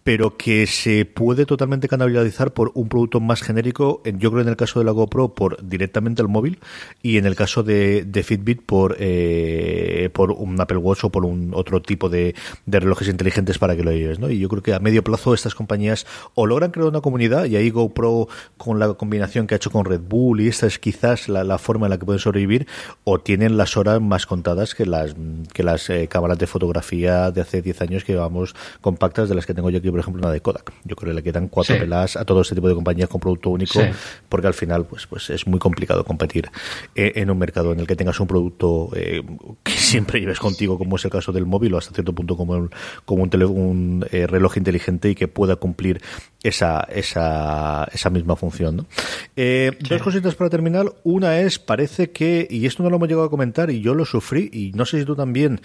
pero que se puede totalmente canalizar por un producto más genérico, yo creo en el caso de la GoPro por directamente al móvil y en el caso de, Fitbit por eh, por un Apple Watch o por un otro tipo de, relojes inteligentes para que lo lleves, ¿no? Y yo creo que a medio plazo estas compañías o logran crear una comunidad y ahí GoPro con la combinación que ha hecho con Red Bull y esta es quizás la, la forma en la que pueden sobrevivir o tienen las horas más contadas que las que las eh, cámaras de fotografía de hace 10 años que llevamos compactas de las que tengo yo aquí por ejemplo, una de Kodak. Yo creo que le quedan cuatro pelas a todo este tipo de compañías con producto único, porque al final pues, pues es muy complicado competir eh, en un mercado en el que tengas un producto eh, que <laughs> siempre lleves contigo, como es el caso del móvil, o hasta cierto punto como, como un, un eh, reloj inteligente y que pueda cumplir esa, esa, esa misma función. ¿no? Dos cositas para terminar. Una es, parece que, y esto no lo hemos llegado a comentar, y yo lo sufrí, y no sé si tú también,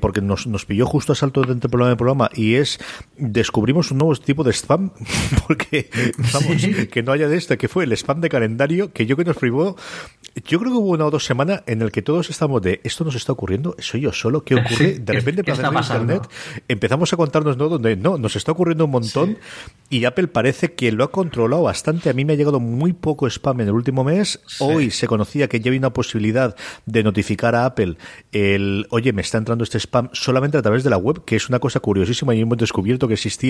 porque nos, nos pilló justo a salto dentro del programa de programa, y es descubrir descubrimos un nuevo tipo de spam, <laughs> porque vamos, que no haya de este, que fue el spam de calendario, que yo que nos privó, yo creo que hubo una o dos semanas en el que todos estamos de, esto nos está ocurriendo, soy yo solo, ¿qué <laughs> ocurre? De repente, ¿Qué, está internet, empezamos a contarnos, ¿no? Donde no, nos está ocurriendo un montón y Apple parece que lo ha controlado bastante. A mí me ha llegado muy poco spam en el último mes. Hoy se conocía que ya había una posibilidad de notificar a Apple el, oye, me está entrando este spam solamente a través de la web, que es una cosa curiosísima y hemos descubierto que existía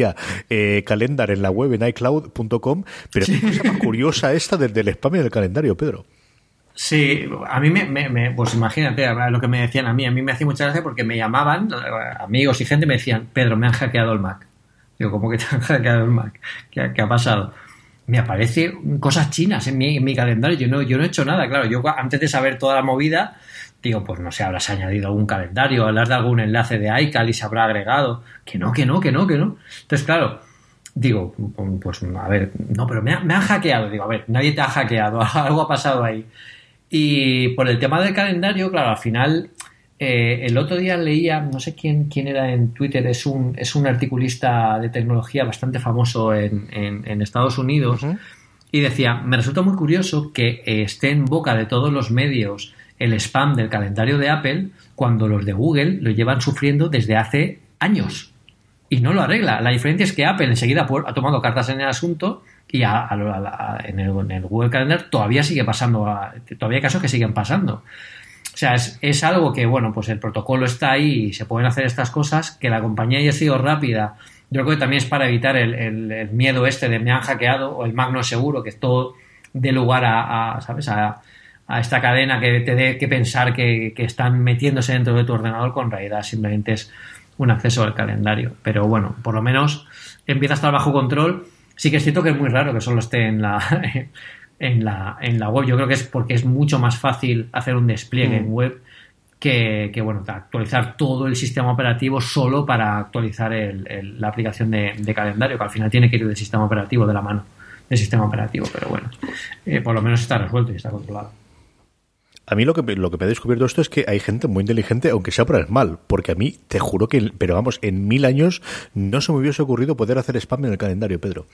eh, calendar en la web en iCloud.com, pero qué cosa más curiosa esta del, del spam en el calendario, Pedro. Sí, a mí me, pues imagínate lo que me decían a mí, a mí me hacía mucha gracia porque me llamaban, amigos y gente me decían, Pedro, me han hackeado el Mac. Digo, ¿cómo que te han <laughs> hackeado el Mac? ¿Qué, ha pasado? Me aparecen cosas chinas en mi, calendario, yo no, yo no he hecho nada, claro, yo antes de saber toda la movida, digo, pues no sé, habrás añadido algún calendario, hablar de algún enlace de iCal y se habrá agregado, que no, que no, que no, que no. Entonces, claro, digo, pues a ver, no, pero me, me han hackeado, digo, a ver, nadie te ha hackeado, <laughs> algo ha pasado ahí. Y por el tema del calendario, claro, al final, eh, el otro día leía, no sé quién, quién era en Twitter, es un, es un articulista de tecnología bastante famoso en, en, Estados Unidos, y decía, me resulta muy curioso que esté en boca de todos los medios el spam del calendario de Apple cuando los de Google lo llevan sufriendo desde hace años y no lo arregla. La diferencia es que Apple enseguida ha tomado cartas en el asunto y en, el, Google Calendar todavía sigue pasando, todavía hay casos que siguen pasando. O sea, es, algo que, bueno, pues el protocolo está ahí y se pueden hacer estas cosas, que la compañía haya sido rápida. Yo creo que también es para evitar el, miedo este de me han hackeado o el magno seguro, que todo dé lugar a, ¿sabes? A, esta cadena que te dé que pensar que, que, están metiéndose dentro de tu ordenador con realidad simplemente es un acceso al calendario. Pero bueno, por lo menos empieza a estar bajo control Sí que es cierto que es muy raro que solo esté en la, <laughs> en la, en la web. Yo creo que es porque es mucho más fácil hacer un despliegue en mm. web que, que, bueno, actualizar todo el sistema operativo solo para actualizar el, la aplicación de, calendario, que al final tiene que ir del sistema operativo de la mano del sistema operativo. Pero bueno, eh, por lo menos está resuelto y está controlado. A mí lo que, lo que me he descubierto esto es que hay gente muy inteligente, aunque sea por el mal, porque a mí te juro que, pero vamos, en mil años no se me hubiese ocurrido poder hacer spam en el calendario, Pedro.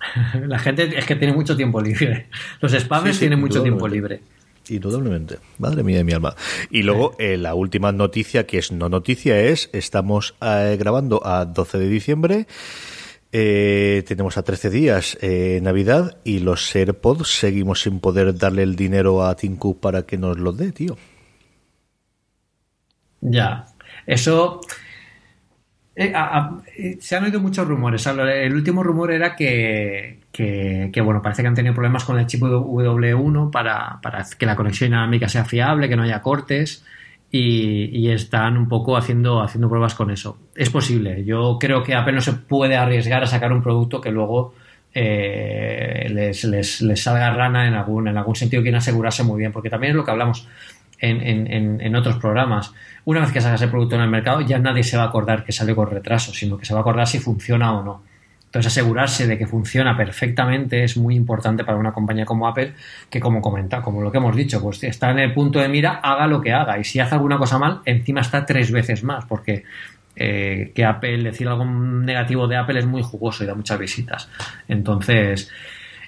<laughs> La gente es que tiene mucho tiempo libre. Los spams tienen mucho tiempo libre. Indudablemente. Madre mía de mi alma. Y luego, eh, la última noticia, que es no noticia, es, estamos eh, grabando a 12 de diciembre eh, tenemos a 13 días eh, Navidad y los AirPods seguimos sin poder darle el dinero a Tinku para que nos lo dé, tío. Ya, eso Eh, se han oído muchos rumores. El último rumor era que, que, bueno, parece que han tenido problemas con el chip W1 para, para que la conexión inalámbrica sea fiable, que no haya cortes. Y, están un poco haciendo, haciendo pruebas con eso. Es posible. Yo creo que Apple no se puede arriesgar a sacar un producto que luego eh, les, les, salga rana en algún, en algún sentido. Quieren asegurarse muy bien, porque también es lo que hablamos en, en, otros programas. Una vez que salga ese producto en el mercado, ya nadie se va a acordar que sale con retraso, sino que se va a acordar si funciona o no. Entonces, asegurarse de que funciona perfectamente es muy importante para una compañía como Apple, que como comenta, como lo que hemos dicho, pues está en el punto de mira, haga lo que haga. Y si hace alguna cosa mal, encima está tres veces más, porque eh, que Apple, decir algo negativo de Apple es muy jugoso y da muchas visitas. Entonces,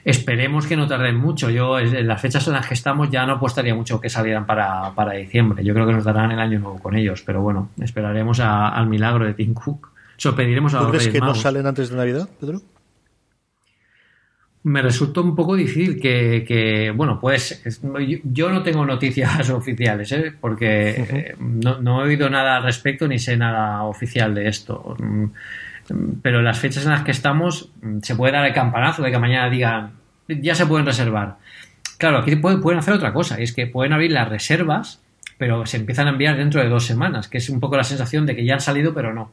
esperemos que no tarden mucho. Yo, en las fechas en las que estamos, ya no apostaría mucho que salieran para, para diciembre. Yo creo que nos darán el año nuevo con ellos, pero bueno, esperaremos al milagro de Tim Cook pediremos a ¿Tú crees que no salen antes de Navidad, Pedro? Me resulta un poco difícil que, bueno, pues yo no tengo noticias <laughs> oficiales, ¿eh? porque eh, no, he oído nada al respecto ni sé nada oficial de esto. Mm, pero las fechas en las que estamos mm, se puede dar el campanazo de que mañana digan ya se pueden reservar. Claro, aquí pueden hacer otra cosa, y es que pueden abrir las reservas, pero se empiezan a enviar dentro de dos semanas, que es un poco la sensación de que ya han salido, pero no.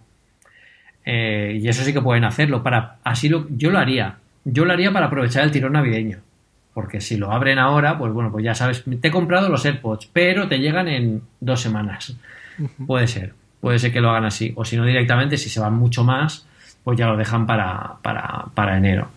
Eh, y eso sí que pueden hacerlo. Para, así lo, yo lo haría. Yo lo haría para aprovechar el tirón navideño. Porque si lo abren ahora, pues bueno, pues ya sabes, te he comprado los AirPods, pero te llegan en dos semanas. Puede ser. Puede ser que lo hagan así. O si no, directamente, si se van mucho más, pues ya lo dejan para, para, enero.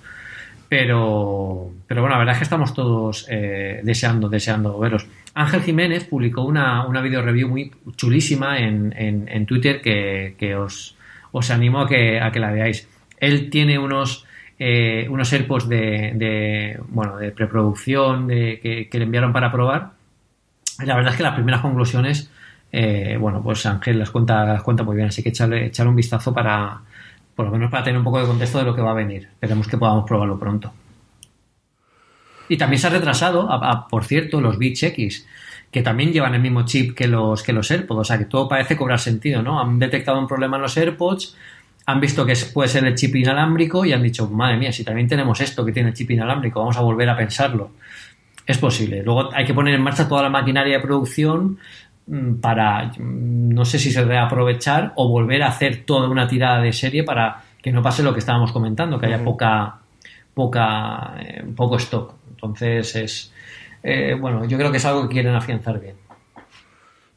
Pero, pero bueno, la verdad es que estamos todos eh, deseando, deseando veros. Ángel Jiménez publicó una, una video review muy chulísima en, en, Twitter que, que os, os animo a que, a que la veáis. Él tiene unos, eh, unos AirPods de, bueno, de preproducción de, que, le enviaron para probar. La verdad es que las primeras conclusiones, eh, bueno, pues Ángel las cuenta, las cuenta muy bien, así que echarle, un vistazo para, por lo menos para tener un poco de contexto de lo que va a venir. Esperemos que podamos probarlo pronto. Y también se ha retrasado, por cierto, los Beats X que también llevan el mismo chip que los, que los AirPods. O sea, que todo parece cobrar sentido, ¿no? Han detectado un problema en los AirPods, han visto que puede ser el chip inalámbrico y han dicho, madre mía, si también tenemos esto que tiene chip inalámbrico, vamos a volver a pensarlo. Es posible. Luego hay que poner en marcha toda la maquinaria de producción mm, para, mm, no sé si se reaprovechar o volver a hacer toda una tirada de serie para que no pase lo que estábamos comentando, que haya poca, poca, eh, poco stock. Entonces es, eh, bueno, yo creo que es algo que quieren afianzar bien.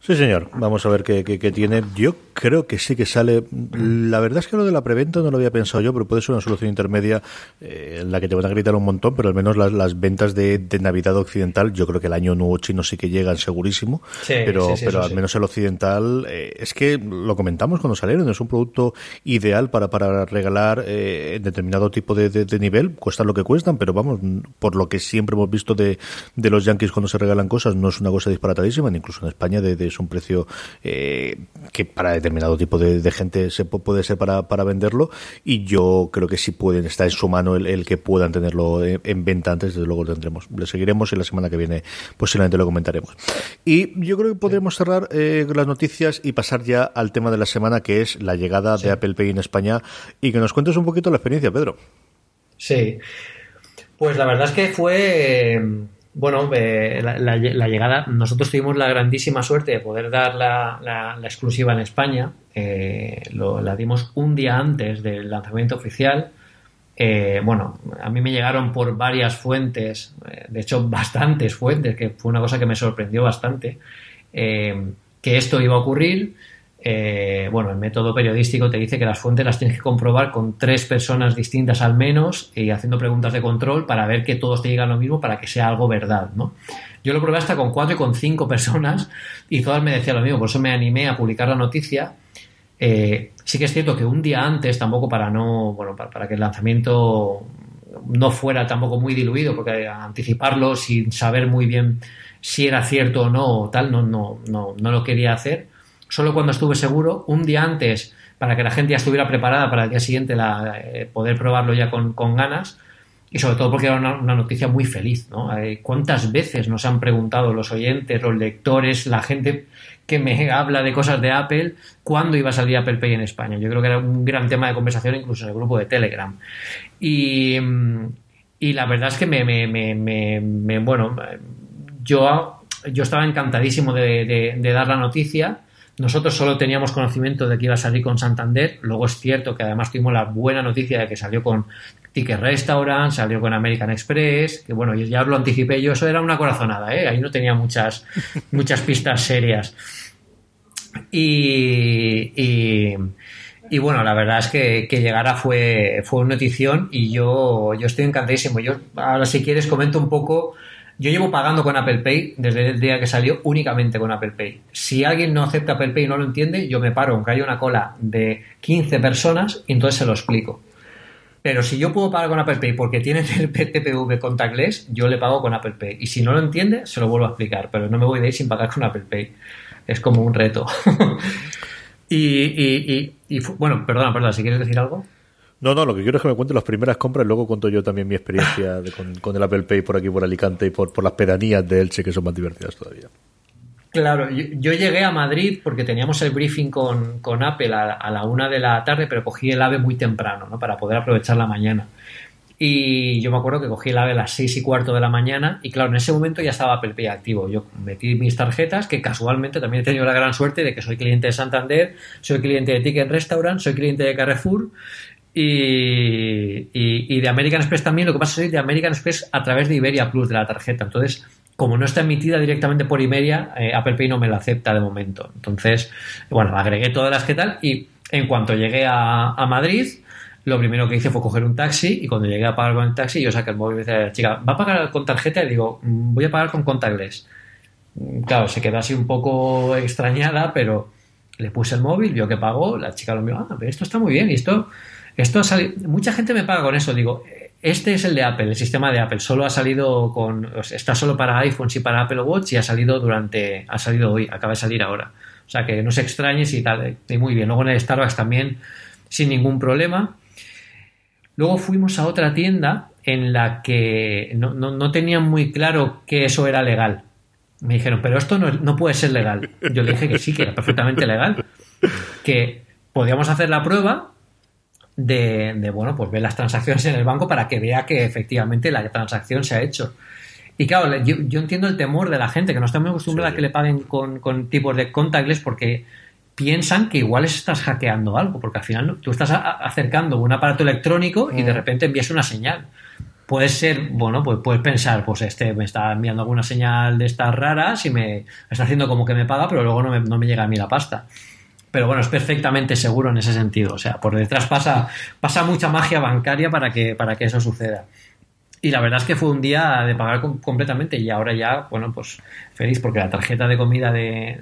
Sí, señor. Vamos a ver qué, qué, tiene. Yo creo que sí que sale. La verdad es que lo de la preventa no lo había pensado yo, pero puede ser una solución intermedia eh, en la que te van a gritar un montón, pero al menos las, las ventas de, Navidad occidental, yo creo que el año nuevo chino sí que llegan segurísimo, pero, pero al menos el occidental, eh, es que lo comentamos cuando salieron, es un producto ideal para, para regalar eh, en determinado tipo de, de, nivel, cuestan lo que cuestan, pero vamos, por lo que siempre hemos visto de, de los yankees cuando se regalan cosas, no es una cosa disparatadísima, incluso en España de es un precio eh, que para determinado tipo de, gente se puede ser para, para, venderlo y yo creo que si pueden estar en su mano el, que puedan tenerlo en, venta antes, desde luego lo tendremos. Le seguiremos y la semana que viene posiblemente lo comentaremos. Y yo creo que podremos cerrar eh, las noticias y pasar ya al tema de la semana que es la llegada de Apple Pay en España y que nos cuentes un poquito la experiencia, Pedro. Sí. Pues la verdad es que fue bueno, eh, la, llegada, nosotros tuvimos la grandísima suerte de poder dar la, exclusiva en España. Eh, la dimos un día antes del lanzamiento oficial. Eh, bueno, a mí me llegaron por varias fuentes, de hecho bastantes fuentes, que fue una cosa que me sorprendió bastante, que esto iba a ocurrir. Eh, bueno, el método periodístico te dice que las fuentes las tienes que comprobar con tres personas distintas al menos y haciendo preguntas de control para ver que todos te digan lo mismo para que sea algo verdad, ¿no? Yo lo probé hasta con cuatro y con cinco <laughs> personas y todas me decían lo mismo, por eso me animé a publicar la noticia. Eh, sí que es cierto que un día antes, tampoco para no, bueno, para, que el lanzamiento no fuera tampoco muy diluido, porque anticiparlo sin saber muy bien si era cierto o no o tal, no, no, no, no lo quería hacer solo cuando estuve seguro, un día antes, para que la gente ya estuviera preparada para el día siguiente la, eh, poder probarlo ya con, ganas. y sobre todo porque era una, noticia muy feliz, ¿no? ¿Cuántas veces nos han preguntado los oyentes, los lectores, la gente que me <laughs> habla de cosas de Apple, cuándo iba a salir Apple Pay en España? Yo creo que era un gran tema de conversación incluso en el grupo de Telegram. Y, la verdad es que me, me, me, bueno, yo, yo estaba encantadísimo de dar la noticia nosotros solo teníamos conocimiento de que iba a salir con Santander. Luego es cierto que además tuvimos la buena noticia de que salió con Ticket Restaurant, salió con American Express, que bueno, ya lo anticipé yo, eso era una corazonada, ¿eh? ahí no tenía muchas, <laughs> muchas pistas serias. Y, y, bueno, la verdad es que, que llegara fue, fue una notición y yo, yo estoy encantadísimo. Yo ahora si quieres comento un poco yo llevo pagando con Apple Pay desde el día que salió únicamente con Apple Pay. Si alguien no acepta Apple Pay y no lo entiende, yo me paro, aunque haya una cola de 15 personas, y entonces se lo explico. Pero si yo puedo pagar con Apple Pay porque tiene <laughs> el TPV contactless, yo le pago con Apple Pay. Y si no lo entiende, se lo vuelvo a explicar. Pero no me voy de ahí sin pagar con Apple Pay. Es como un reto. <laughs> y, y, bueno, perdona, perdona, si quieres decir algo. No, no, lo que quiero es que me cuente las primeras compras y luego cuento yo también mi experiencia <laughs> con, el Apple Pay por aquí, por Alicante y por, las pedanías de Elche que son más divertidas todavía. Claro, yo, llegué a Madrid porque teníamos el briefing con, Apple a, la una de la tarde, pero cogí el AVE muy temprano, ¿no? Para poder aprovechar la mañana. Y yo me acuerdo que cogí el AVE a las seis y cuarto de la mañana y claro, en ese momento ya estaba Apple Pay activo. Yo metí mis tarjetas, que casualmente también he tenido la gran suerte de que soy cliente de Santander, soy cliente de Ticket Restaurant, soy cliente de Carrefour y, de American Express también, lo que pasa es que de American Express a través de Iberia Plus de la tarjeta. Entonces, como no está emitida directamente por Iberia, eh, Apple Pay no me la acepta de momento. Entonces, bueno, agregué todas las que tal y en cuanto llegué a, Madrid, lo primero que hice fue coger un taxi y cuando llegué a pagar con el taxi, yo saqué el móvil y me decía, chica, ¿va a pagar con tarjeta? Y digo, mm, voy a pagar con contactless. Mm, claro, se quedó así un poco extrañada, pero le puse el móvil, vio que pagó, la chica lo miró, ah, esto está muy bien y esto esto salido, mucha gente me paga con eso, digo, este es el de Apple, el sistema de Apple, solo ha salido con, está solo para iPhones y para Apple Watch y ha salido durante, ha salido hoy, acaba de salir ahora. O sea que no se extrañes y tal, muy bien. Luego en el Starbucks también, sin ningún problema. Luego fuimos a otra tienda en la que no, no, tenían muy claro que eso era legal. Me dijeron, pero esto no, no puede ser legal. Yo le dije que sí, que era perfectamente legal. Que podíamos hacer la prueba de, bueno, pues ver las transacciones en el banco para que vea que efectivamente la transacción se ha hecho. Y claro, yo, entiendo el temor de la gente que no está muy acostumbrada a que le paguen con, con, tipos de contactless porque piensan que igual estás hackeando algo, porque al final tú estás acercando un aparato electrónico y de mm. repente envías una señal. Puede ser, bueno, pues puedes pensar, pues este me está enviando alguna señal de estas raras y me está haciendo como que me paga, pero luego no me, no me llega a mí la pasta pero bueno, es perfectamente seguro en ese sentido. O sea, por detrás pasa, pasa mucha magia bancaria para que, para que eso suceda. Y la verdad es que fue un día de pagar completamente y ahora ya, bueno, pues feliz porque la tarjeta de comida de,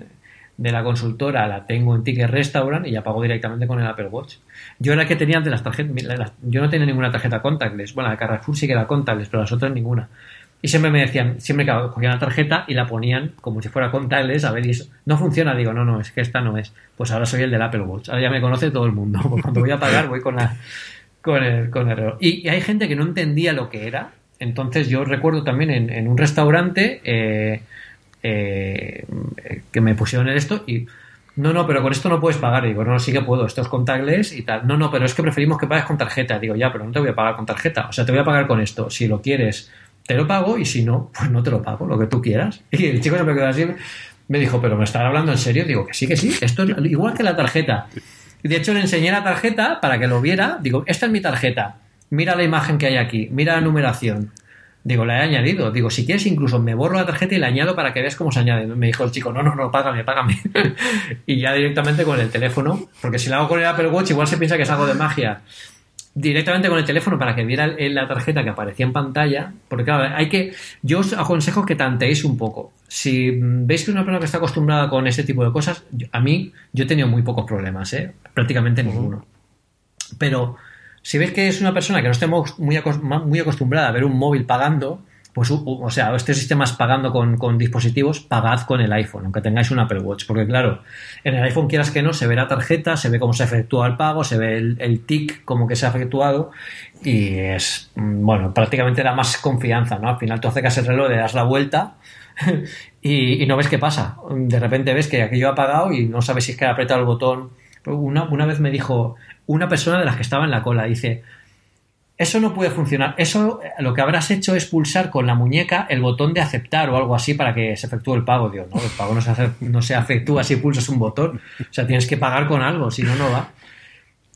de la consultora la tengo en Ticket Restaurant y ya pago directamente con el Apple Watch. Yo era que tenía de las tarjetas, yo no tenía ninguna tarjeta contactless. Bueno, la Carrefour sí que era contactless, pero las otras ninguna. Y siempre me decían, siempre que cogían la tarjeta y la ponían como si fuera contactless, a ver, y no funciona, digo, no, no, es que esta no es. Pues ahora soy el del Apple Watch, ahora ya me conoce todo el mundo, <laughs> pues cuando voy a pagar voy con la con el, con el reloj. Y, hay gente que no entendía lo que era, entonces yo recuerdo también en, un restaurante eh, eh, que me pusieron en esto y no, no, pero con esto no puedes pagar. Digo, no, sí que puedo, esto es contactless y tal. No, no, pero es que preferimos que pagues con tarjeta. Digo, ya, pero no te voy a pagar con tarjeta. O sea, te voy a pagar con esto. Si lo quieres te lo pago y si no, pues no te lo pago, lo que tú quieras. <laughs> Y el chico se me quedó así, me dijo, pero ¿me estás hablando en serio? Digo, que sí, que sí, esto es <laughs> igual que la tarjeta. De hecho le enseñé la tarjeta para que lo viera, digo, esta es mi tarjeta, mira la imagen que hay aquí, mira la numeración. Digo, la he añadido. Digo, si quieres, incluso me borro la tarjeta y la añado para que veas cómo se añade. Me dijo el chico, no, no, no, págame, págame. <laughs> y ya directamente con el teléfono, porque si lo hago con el Apple Watch, igual se piensa que es algo de magia directamente con el teléfono para que viera la tarjeta que aparecía en pantalla, porque claro, hay que, yo os aconsejo que tanteéis un poco. Si veis que una persona que está acostumbrada con ese tipo de cosas, a mí yo he tenido muy pocos problemas, ¿eh? prácticamente ninguno. Pero si veis que es una persona que no esté muy, muy acostumbrada a ver un móvil pagando, pues, o sea, este sistema es pagando con, dispositivos, pagad con el iPhone, aunque tengáis un Apple Watch, porque claro, en el iPhone quieras que no, se ve la tarjeta, se ve cómo se efectúa el pago, se ve el, el tick como que se ha efectuado y es, mm, bueno, prácticamente da más confianza, ¿no? Al final tú acercas el reloj, le das la vuelta <laughs> y, no ves qué pasa. De repente ves que aquello ha apagado y no sabes si es que ha apretado el botón. Una, una vez me dijo una persona de las que estaba en la cola, dice, eso no puede funcionar. Eso lo que habrás hecho es pulsar con la muñeca el botón de aceptar o algo así para que se efectúe el pago. Dios, no, el pago no se, no se efectúa si pulsas un botón. O sea, tienes que pagar con algo, si no, no va.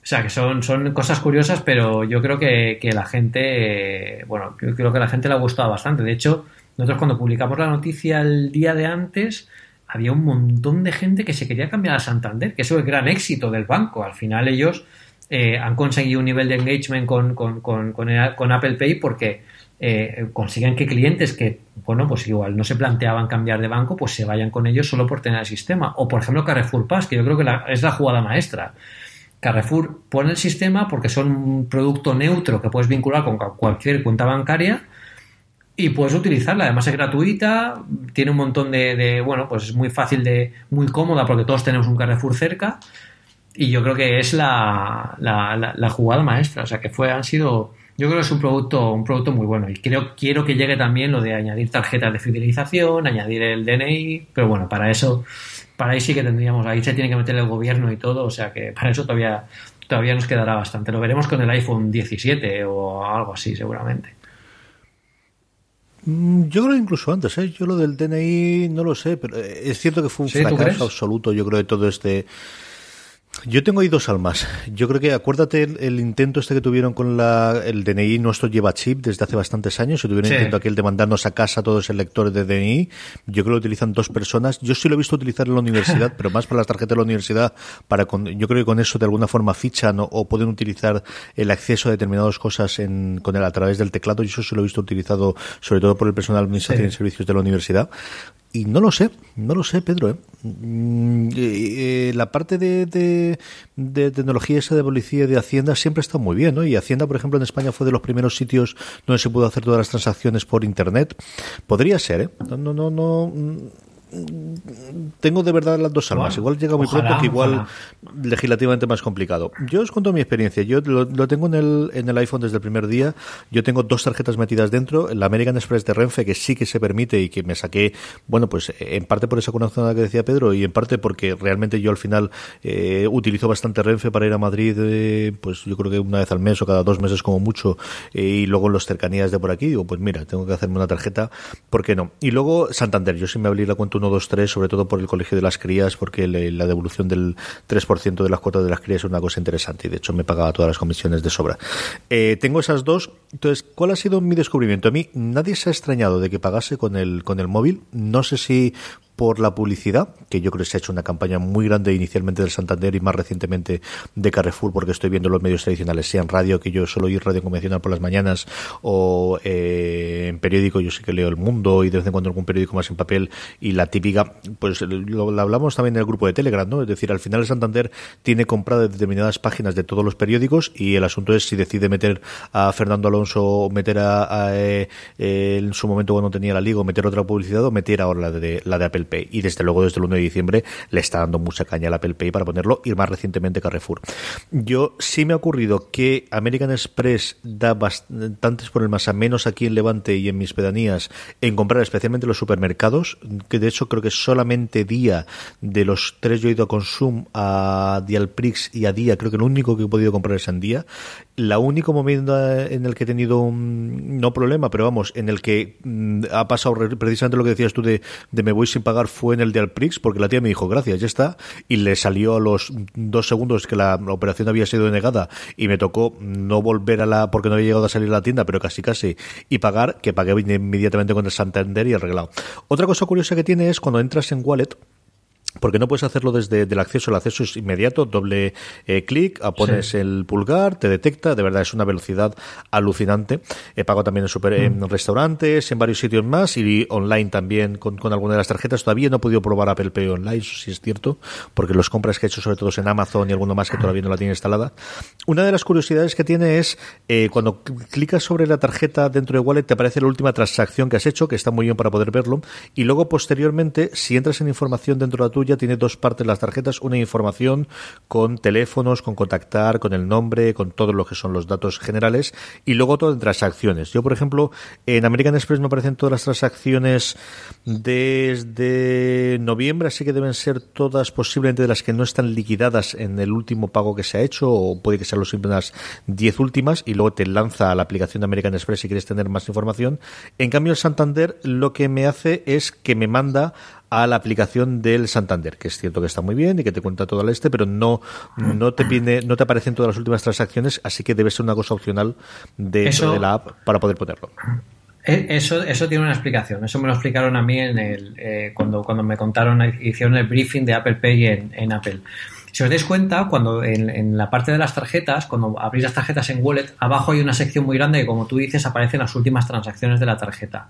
O sea, que son, son cosas curiosas, pero yo creo que, la gente, bueno, yo creo que la gente le ha gustado bastante. De hecho, nosotros cuando publicamos la noticia el día de antes, había un montón de gente que se quería cambiar a Santander, que eso es el gran éxito del banco. Al final ellos eh, han conseguido un nivel de engagement con, con, con, con Apple Pay porque eh, consiguen que clientes que, bueno, pues igual no se planteaban cambiar de banco, pues se vayan con ellos solo por tener el sistema. O, por ejemplo, Carrefour Pass, que yo creo que es la jugada maestra. Carrefour pone el sistema porque son un producto neutro que puedes vincular con cualquier cuenta bancaria y puedes utilizarla. Además es gratuita, tiene un montón de, de, bueno, pues es muy fácil de, muy cómoda porque todos tenemos un Carrefour cerca y yo creo que es la, la, jugada maestra. O sea, que fue, han sido, yo creo que es un producto, un producto muy bueno. Y creo, quiero que llegue también lo de añadir tarjetas de fidelización, añadir el DNI, pero bueno, para eso, para ahí sí que tendríamos, ahí se tiene que meter el gobierno y todo, o sea que para eso todavía, todavía nos quedará bastante. Lo veremos con el iPhone 17 o algo así, seguramente. Mm, yo creo que incluso antes, ¿eh? yo lo del DNI no lo sé, pero eh, es cierto que fue un fracaso absoluto, yo creo, de todo este yo tengo ahí dos almas. Yo creo que acuérdate el, intento este que tuvieron con la, el DNI nuestro lleva chip desde hace bastantes años. Se tuvieron intento aquel de mandarnos a casa todos el lector de DNI. Yo creo que lo utilizan dos personas. Yo sí lo he visto utilizar en la universidad, <laughs> pero más para las tarjetas de la universidad. Para yo creo que con eso de alguna forma fichan o, pueden utilizar el acceso a determinadas cosas en, con el, a través del teclado. Y eso sí lo he visto utilizado sobre todo por el personal de administración y servicios de la universidad. Y no lo sé, no lo sé, Pedro. ¿eh? Mm, eh, la parte de, de, tecnología esa de policía y de Hacienda siempre está muy bien, ¿no? Y Hacienda, por ejemplo, en España fue de los primeros sitios donde se pudo hacer todas las transacciones por Internet. Podría ser, ¿eh? No, no, no, no tengo de verdad las dos almas. igual llega muy pronto, que igual legislativamente más complicado. Yo os cuento mi experiencia. Yo lo, tengo en el, en el iPhone desde el primer día. Yo tengo dos tarjetas metidas dentro. La American Express de Renfe, que sí que se permite y que me saqué, bueno, pues en parte por esa conexión que decía Pedro y en parte porque realmente yo al final eh, utilizo bastante Renfe para ir a Madrid, eh, pues yo creo que una vez al mes o cada dos meses como mucho. Eh, y luego en las cercanías de por aquí, digo, pues mira, tengo que hacerme una tarjeta, ¿por qué no? Y luego Santander. Yo sí me abrí la cuenta 1, 2, 3, sobre todo por el colegio de las crías, porque la devolución del 3% de las cuotas de las crías es una cosa interesante y de hecho me pagaba todas las comisiones de sobra. Eh, tengo esas dos. Entonces, ¿cuál ha sido mi descubrimiento? A mí nadie se ha extrañado de que pagase con el, con el móvil. No sé si por la publicidad, que yo creo que se ha hecho una campaña muy grande inicialmente del Santander y más recientemente de Carrefour, porque estoy viendo los medios tradicionales, sea en radio, que yo solo oír radio convencional por las mañanas, o eh, en periódico, yo sí que leo El Mundo y de vez en cuando algún periódico más en papel, y la típica, pues lo, hablamos también en el grupo de Telegram, ¿no? Es decir, al final el Santander tiene comprado determinadas páginas de todos los periódicos y el asunto es si decide meter a Fernando Alonso o meter a, eh, en su momento cuando tenía la liga o meter otra publicidad o meter ahora la de, la de Pay. Y desde luego, desde el 1 de diciembre, le está dando mucha caña al Apple Pay para ponerlo y más recientemente Carrefour. Yo sí me ha ocurrido que American Express da bastantes por el más a menos aquí en Levante y en mis pedanías en comprar especialmente los supermercados, que de hecho creo que solamente día de los tres yo he ido a Consum, a Dialprix y a Día, creo que lo único que he podido comprar es en Día. La único momento en el que he tenido un, no problema, pero vamos, en el que mm, ha pasado precisamente lo que decías tú de, de me voy sin pagar fue en el de Alprix, porque la tía me dijo, gracias, ya está, y le salió a los dos segundos que la, operación había sido denegada y me tocó no volver a la, porque no había llegado a salir a la tienda, pero casi casi, y pagar, que pagué inmediatamente con el Santander y arreglado. Otra cosa curiosa que tiene es cuando entras en Wallet, porque no puedes hacerlo desde el acceso, el acceso es inmediato, doble eh, clic, pones el pulgar, te detecta, de verdad es una velocidad alucinante. He pagado también en, super, en mm. restaurantes, en varios sitios más y online también con, con alguna de las tarjetas. Todavía no he podido probar Apple Pay online, eso sí es cierto, porque los compras que he hecho sobre todo en Amazon y alguno más que todavía no la tiene instalada. Una de las curiosidades que tiene es eh, cuando clicas sobre la tarjeta dentro de Wallet te aparece la última transacción que has hecho, que está muy bien para poder verlo, y luego posteriormente, si entras en información dentro de la tuya, ya tiene dos partes las tarjetas, una información con teléfonos, con contactar, con el nombre, con todo lo que son los datos generales y luego todo en transacciones. Yo, por ejemplo, en American Express me aparecen todas las transacciones desde noviembre, así que deben ser todas posiblemente de las que no están liquidadas en el último pago que se ha hecho o puede que sean los unas 10 últimas y luego te lanza a la aplicación de American Express si quieres tener más información. En cambio, el Santander lo que me hace es que me manda a la aplicación del Santander, que es cierto que está muy bien y que te cuenta todo el este, pero no, no te pide, no te aparecen todas las últimas transacciones, así que debe ser una cosa opcional de, de la app para poder ponerlo. Eh, eso, eso tiene una explicación. Eso me lo explicaron a mí en el, eh, cuando, cuando me contaron, hicieron el briefing de Apple Pay en, en Apple. Si os dais cuenta, cuando en, en, la parte de las tarjetas, cuando abrís las tarjetas en Wallet, abajo hay una sección muy grande que, como tú dices, aparecen las últimas transacciones de la tarjeta.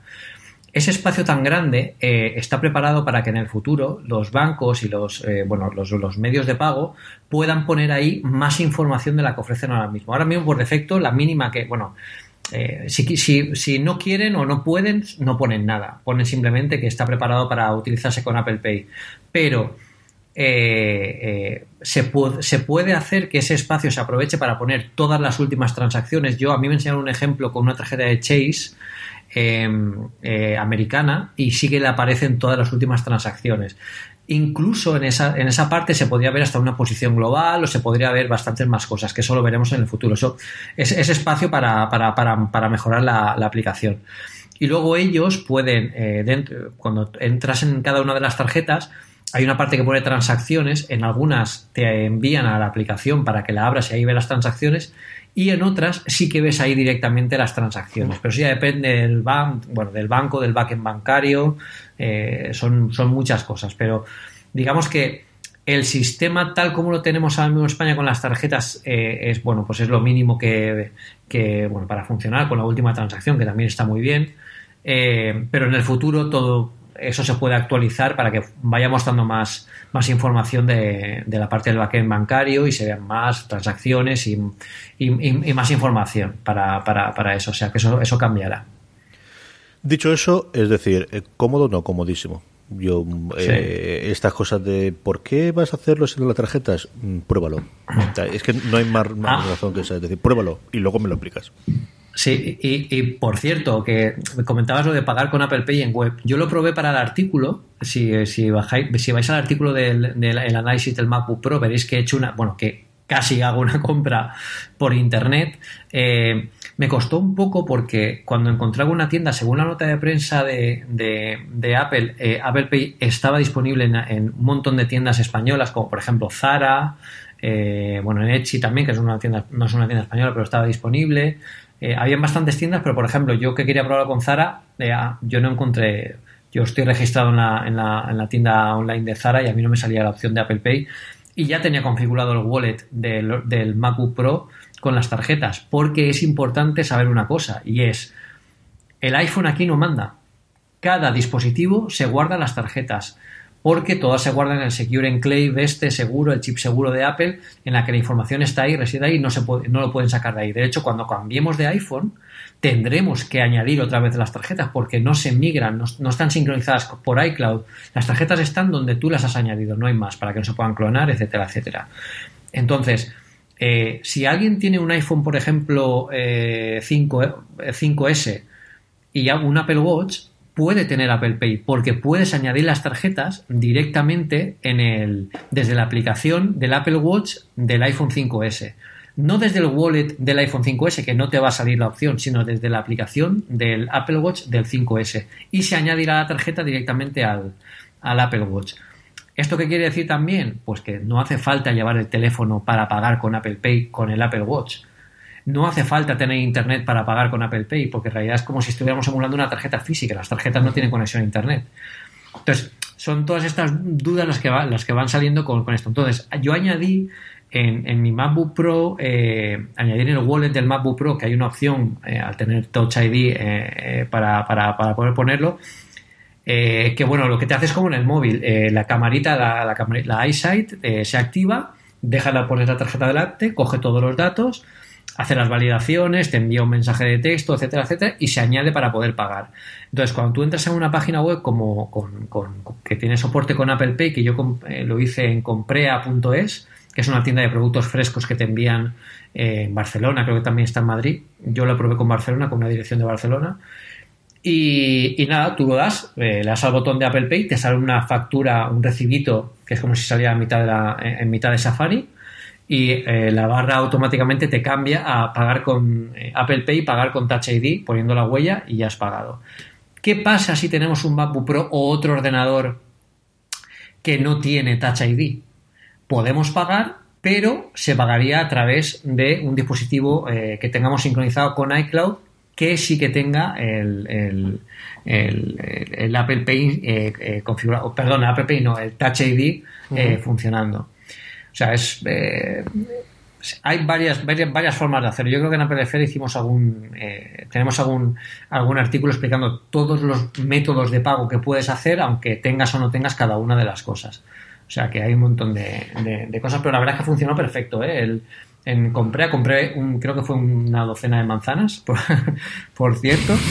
Ese espacio tan grande eh, está preparado para que en el futuro los bancos y los, eh, bueno, los, medios de pago puedan poner ahí más información de la que ofrecen ahora mismo. Ahora mismo, por defecto, la mínima que, bueno, eh, si, no quieren o no pueden, no ponen nada. Ponen simplemente que está preparado para utilizarse con Apple Pay. Pero se, se, puede hacer que ese espacio se aproveche para poner todas las últimas transacciones. Yo, a mí me enseñaron un ejemplo con una tarjeta de Chase Em, eh, americana y sí que le aparecen todas las últimas transacciones. Incluso en esa, en esa parte se podría ver hasta una posición global o se podría ver bastantes más cosas, que eso lo veremos en el futuro. Eso es, espacio para, para, mejorar la, aplicación. Y luego ellos pueden, eh, cuando entras en cada una de las tarjetas, hay una parte que pone transacciones, en algunas te envían a la aplicación para que la abras y ahí ve las transacciones y en otras sí que ves ahí directamente las transacciones. Pero sí ya depende del, bueno, del banco, del backend bancario, eh, son, son muchas cosas. Pero digamos que el sistema tal como lo tenemos ahora mismo en España con las tarjetas eh, es bueno pues es lo mínimo que, que, bueno para funcionar con la última transacción que también está muy bien eh, pero en el futuro todo eso se puede actualizar para que vaya mostrando más, más información de, de la parte del backend bancario y se vean más transacciones y, y, más información para, para, para, eso. O sea que eso, eso cambiará. Dicho eso, es decir, eh, cómodo no, comodísimo. Yo, eh, estas cosas de ¿por qué vas a hacerlo sin las tarjetas? Mm, pruébalo. Es que no hay más, más ah. razón que esa. Es decir, pruébalo y luego me lo explicas. Sí, y, por cierto, que me comentabas lo de pagar con Apple Pay en web. Yo lo probé para el artículo. Si, si, bajáis, si vais al artículo del, del análisis del MacBook Pro, veréis que he hecho una, bueno, que casi <laughs> hago una compra por internet. Eh, me costó un poco porque cuando encontraba una tienda, según la nota de prensa de, de, Apple, eh, Apple Pay estaba disponible en, un montón de tiendas españolas, como por ejemplo Zara, eh, bueno, en Etsy también, que es una tienda, no es una tienda española, pero estaba disponible. Eh, habían bastantes tiendas, pero por ejemplo, yo que quería probar con Zara, eh, ah, yo no encontré. Yo estoy registrado en la, en, la, en la, tienda online de Zara y a mí no me salía la opción de Apple Pay. Y ya tenía configurado el wallet del, del MacBook Pro con las tarjetas, porque es importante saber una cosa, y es, el iPhone aquí no manda. Cada dispositivo se guarda las tarjetas porque todas se guardan en el Secure Enclave, este seguro, el chip seguro de Apple, en la que la información está ahí, reside ahí no, no lo pueden sacar de ahí. De hecho, cuando cambiemos de iPhone, tendremos que añadir otra vez las tarjetas porque no se migran, no, están sincronizadas por iCloud. Las tarjetas están donde tú las has añadido, no hay más, para que no se puedan clonar, etcétera, etcétera. Entonces, eh, si alguien tiene un iPhone, por ejemplo, 5, eh, 5S eh, y un Apple Watch, puede tener Apple Pay porque puedes añadir las tarjetas directamente en el, desde la aplicación del Apple Watch del iPhone 5S. No desde el wallet del iPhone 5S, que no te va a salir la opción, sino desde la aplicación del Apple Watch del 5S. Y se añadirá la tarjeta directamente al, al Apple Watch. ¿Esto qué quiere decir también? Pues que no hace falta llevar el teléfono para pagar con Apple Pay con el Apple Watch no hace falta tener internet para pagar con Apple Pay, porque en realidad es como si estuviéramos emulando una tarjeta física. Las tarjetas no tienen conexión a internet. Entonces, son todas estas dudas las que, las que van saliendo con, esto. Entonces, yo añadí en, mi MacBook Pro, eh, añadir en el wallet del MacBook Pro, que hay una opción eh, al tener Touch ID eh, para, para, poder ponerlo, que bueno, lo que te hace es como en el móvil, la camarita, la, la, la EyeSight se activa, déjala poner la tarjeta delante, coge todos los datos, hace las validaciones, te envía un mensaje de texto, etcétera, etcétera, y se añade para poder pagar. Entonces, cuando tú entras en una página web como con, que tiene soporte con Apple Pay, que yo eh, lo hice en comprea.es, que es una tienda de productos frescos que te envían eh, en Barcelona, creo que también está en Madrid. Yo lo probé con Barcelona, con una dirección de Barcelona. Y, nada, tú lo das, eh, le das al botón de Apple Pay, te sale una factura, un recibito, que es como si saliera mitad de, la, en mitad de Safari y eh, la barra automáticamente te cambia a pagar con eh, Apple Pay, pagar con Touch ID, poniendo la huella y ya has pagado. ¿Qué pasa si tenemos un MacBook Pro o otro ordenador que no tiene Touch ID? Podemos pagar, pero se pagaría a través de un dispositivo eh, que tengamos sincronizado con iCloud que sí que tenga el, Apple Pay configurado, perdón, Apple Pay no, el Touch ID funcionando. O sea, es. Eh, hay varias, varias, varias, formas de hacerlo. Yo creo que en Apple hicimos algún. Eh, tenemos algún, algún artículo explicando todos los métodos de pago que puedes hacer, aunque tengas o no tengas cada una de las cosas. O sea que hay un montón de, de, cosas, pero la verdad es que funcionó perfecto. ¿eh? En, compré, compré un, creo que fue una docena de manzanas, <laughs> por, cierto. <laughs>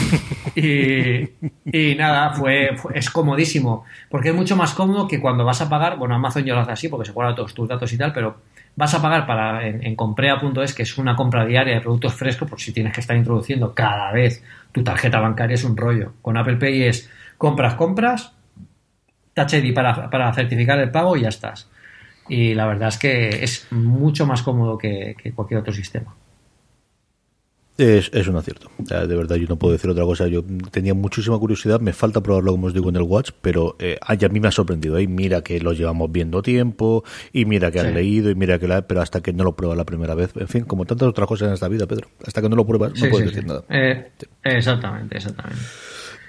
Y, nada, fue, es comodísimo, porque es mucho más cómodo que cuando vas a pagar, bueno, Amazon yo lo hace así porque se guarda todos tus datos y tal, pero vas a pagar para en, en comprea.es, que es una compra diaria de productos frescos, por si tienes que estar introduciendo cada vez tu tarjeta bancaria es un rollo. Con Apple Pay es compras, compras, Touch ID para, para certificar el pago y ya estás y la verdad es que es mucho más cómodo que, cualquier otro sistema. Es, es, un acierto. De verdad, yo no puedo decir otra cosa. Yo tenía muchísima curiosidad. Me falta probarlo, como os digo, en el Watch, pero eh, a mí me ha sorprendido. ¿eh? Mira que lo llevamos viendo tiempo, y mira que han leído, y mira que la. Pero hasta que no lo pruebas la primera vez. En fin, como tantas otras cosas en esta vida, Pedro. Hasta que no lo pruebas, no puedes decir nada. Eh, exactamente, exactamente.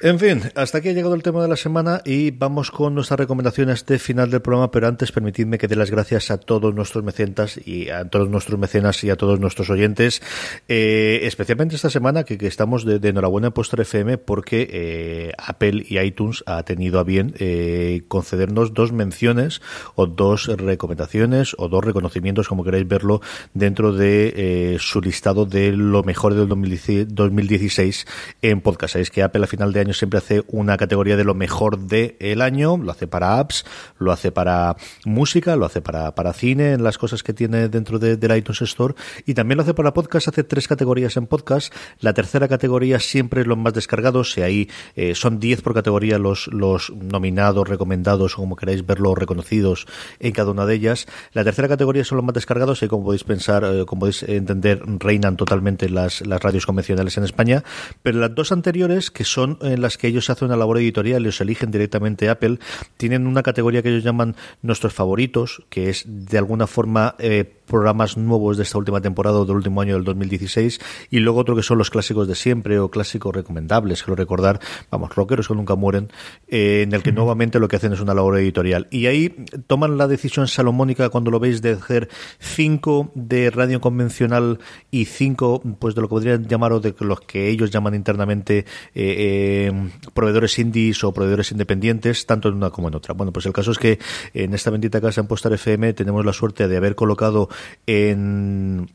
En fin, hasta aquí ha llegado el tema de la semana y vamos con nuestras recomendaciones de final del programa, pero antes permitidme que dé las gracias a todos nuestros mecenas y a todos nuestros mecenas y a todos nuestros oyentes, eh, especialmente esta semana que, estamos de, enhorabuena en Postre FM porque eh, Apple y iTunes ha tenido a bien eh, concedernos dos menciones o dos recomendaciones o dos reconocimientos, como queráis verlo, dentro de su listado de lo mejor del 2016 en podcast. Sabéis que Apple a final de siempre hace una categoría de lo mejor del año, lo hace para apps, lo hace para música, lo hace para, para cine, en las cosas que tiene dentro de, del iTunes Store, y también lo hace para podcast, hace tres categorías en podcast. La tercera categoría siempre es los más descargados, y ahí eh, son 10 por categoría los, los nominados, recomendados, o como queráis verlo, reconocidos en cada una de ellas. La tercera categoría son los más descargados, y como podéis pensar, eh, como podéis entender, reinan totalmente las, las radios convencionales en España, pero las dos anteriores, que son en las que ellos hacen una labor editorial y os eligen directamente Apple, tienen una categoría que ellos llaman nuestros favoritos, que es de alguna forma eh, programas nuevos de esta última temporada o del último año del 2016 y luego otro que son los clásicos de siempre o clásicos recomendables, quiero recordar, vamos, rockeros que nunca mueren, eh, en el que nuevamente lo que hacen es una labor editorial. Y ahí toman la decisión salomónica cuando lo veis de hacer cinco de radio convencional y cinco pues de lo que podrían llamar o de los que ellos llaman internamente eh, eh, proveedores indies o proveedores independientes, tanto en una como en otra. Bueno, pues el caso es que en esta bendita casa en Postar FM tenemos la suerte de haber colocado en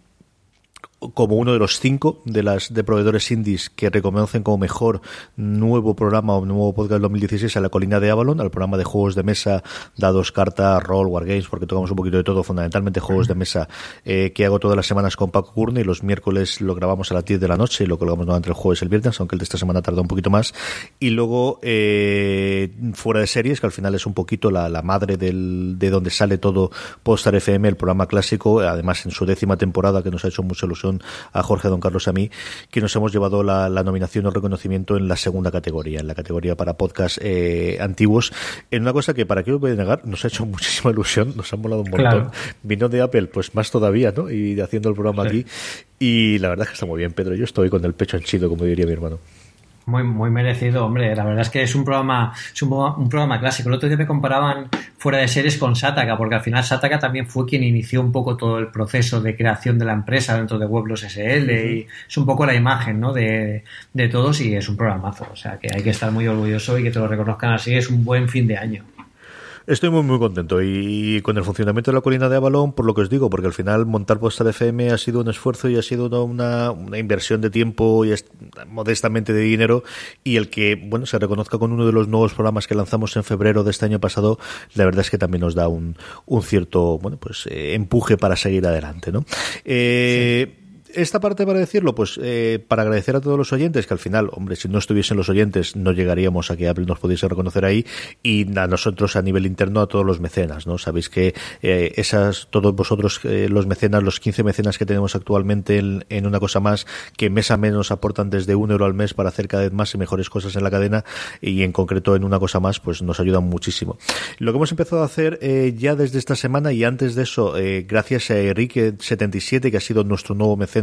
como uno de los cinco de las de proveedores indies que reconocen como mejor nuevo programa o nuevo podcast 2016 a la colina de Avalon, al programa de juegos de mesa, dados, cartas, rol, wargames, porque tocamos un poquito de todo, fundamentalmente juegos de mesa eh, que hago todas las semanas con Paco Curne y los miércoles lo grabamos a las 10 de la noche y lo colgamos durante el jueves el viernes, aunque el de esta semana tarda un poquito más. Y luego eh, fuera de series, que al final es un poquito la, la madre del, de donde sale todo Postar FM, el programa clásico, además en su décima temporada que nos ha hecho mucha ilusión a Jorge, Don Carlos, a mí, que nos hemos llevado la, nominación o reconocimiento en la segunda categoría, en la categoría para podcast eh, antiguos, en una cosa que, para qué os voy a negar, nos ha hecho muchísima ilusión, nos ha molado un montón. Vino de Apple, pues más todavía, ¿no? Y haciendo el programa aquí. Y la verdad es que está muy bien, Pedro. Yo estoy con el pecho henchido, como diría mi hermano. Muy, muy merecido, hombre. La verdad es que es un programa, es un, un, programa clásico. El otro día me comparaban fuera de series con Sataka, porque al final Sataka también fue quien inició un poco todo el proceso de creación de la empresa dentro de Weblos SL y es un poco la imagen ¿no? de, de todos y es un programazo. O sea que hay que estar muy orgulloso y que te lo reconozcan así. Es un buen fin de año. Estoy muy muy contento. Y con el funcionamiento de la colina de Avalon, por lo que os digo, porque al final montar Posta de FM ha sido un esfuerzo y ha sido una, inversión de tiempo y modestamente de dinero. Y el que bueno se reconozca con uno de los nuevos programas que lanzamos en febrero de este año pasado, la verdad es que también nos da un, un cierto bueno pues eh, empuje para seguir adelante, ¿no? Eh, esta parte para decirlo, pues eh, para agradecer a todos los oyentes, que al final, hombre, si no estuviesen los oyentes, no llegaríamos a que Apple nos pudiese reconocer ahí, y a nosotros a nivel interno a todos los mecenas, ¿no? Sabéis que eh, esas, todos vosotros, eh, los mecenas, los 15 mecenas que tenemos actualmente en, una cosa más, que mes a menos aportan desde un euro al mes para hacer cada vez más y mejores cosas en la cadena, y en concreto en una cosa más, pues nos ayudan muchísimo. Lo que hemos empezado a hacer eh, ya desde esta semana, y antes de eso, gracias a Enrique77, que ha sido nuestro nuevo mecenas,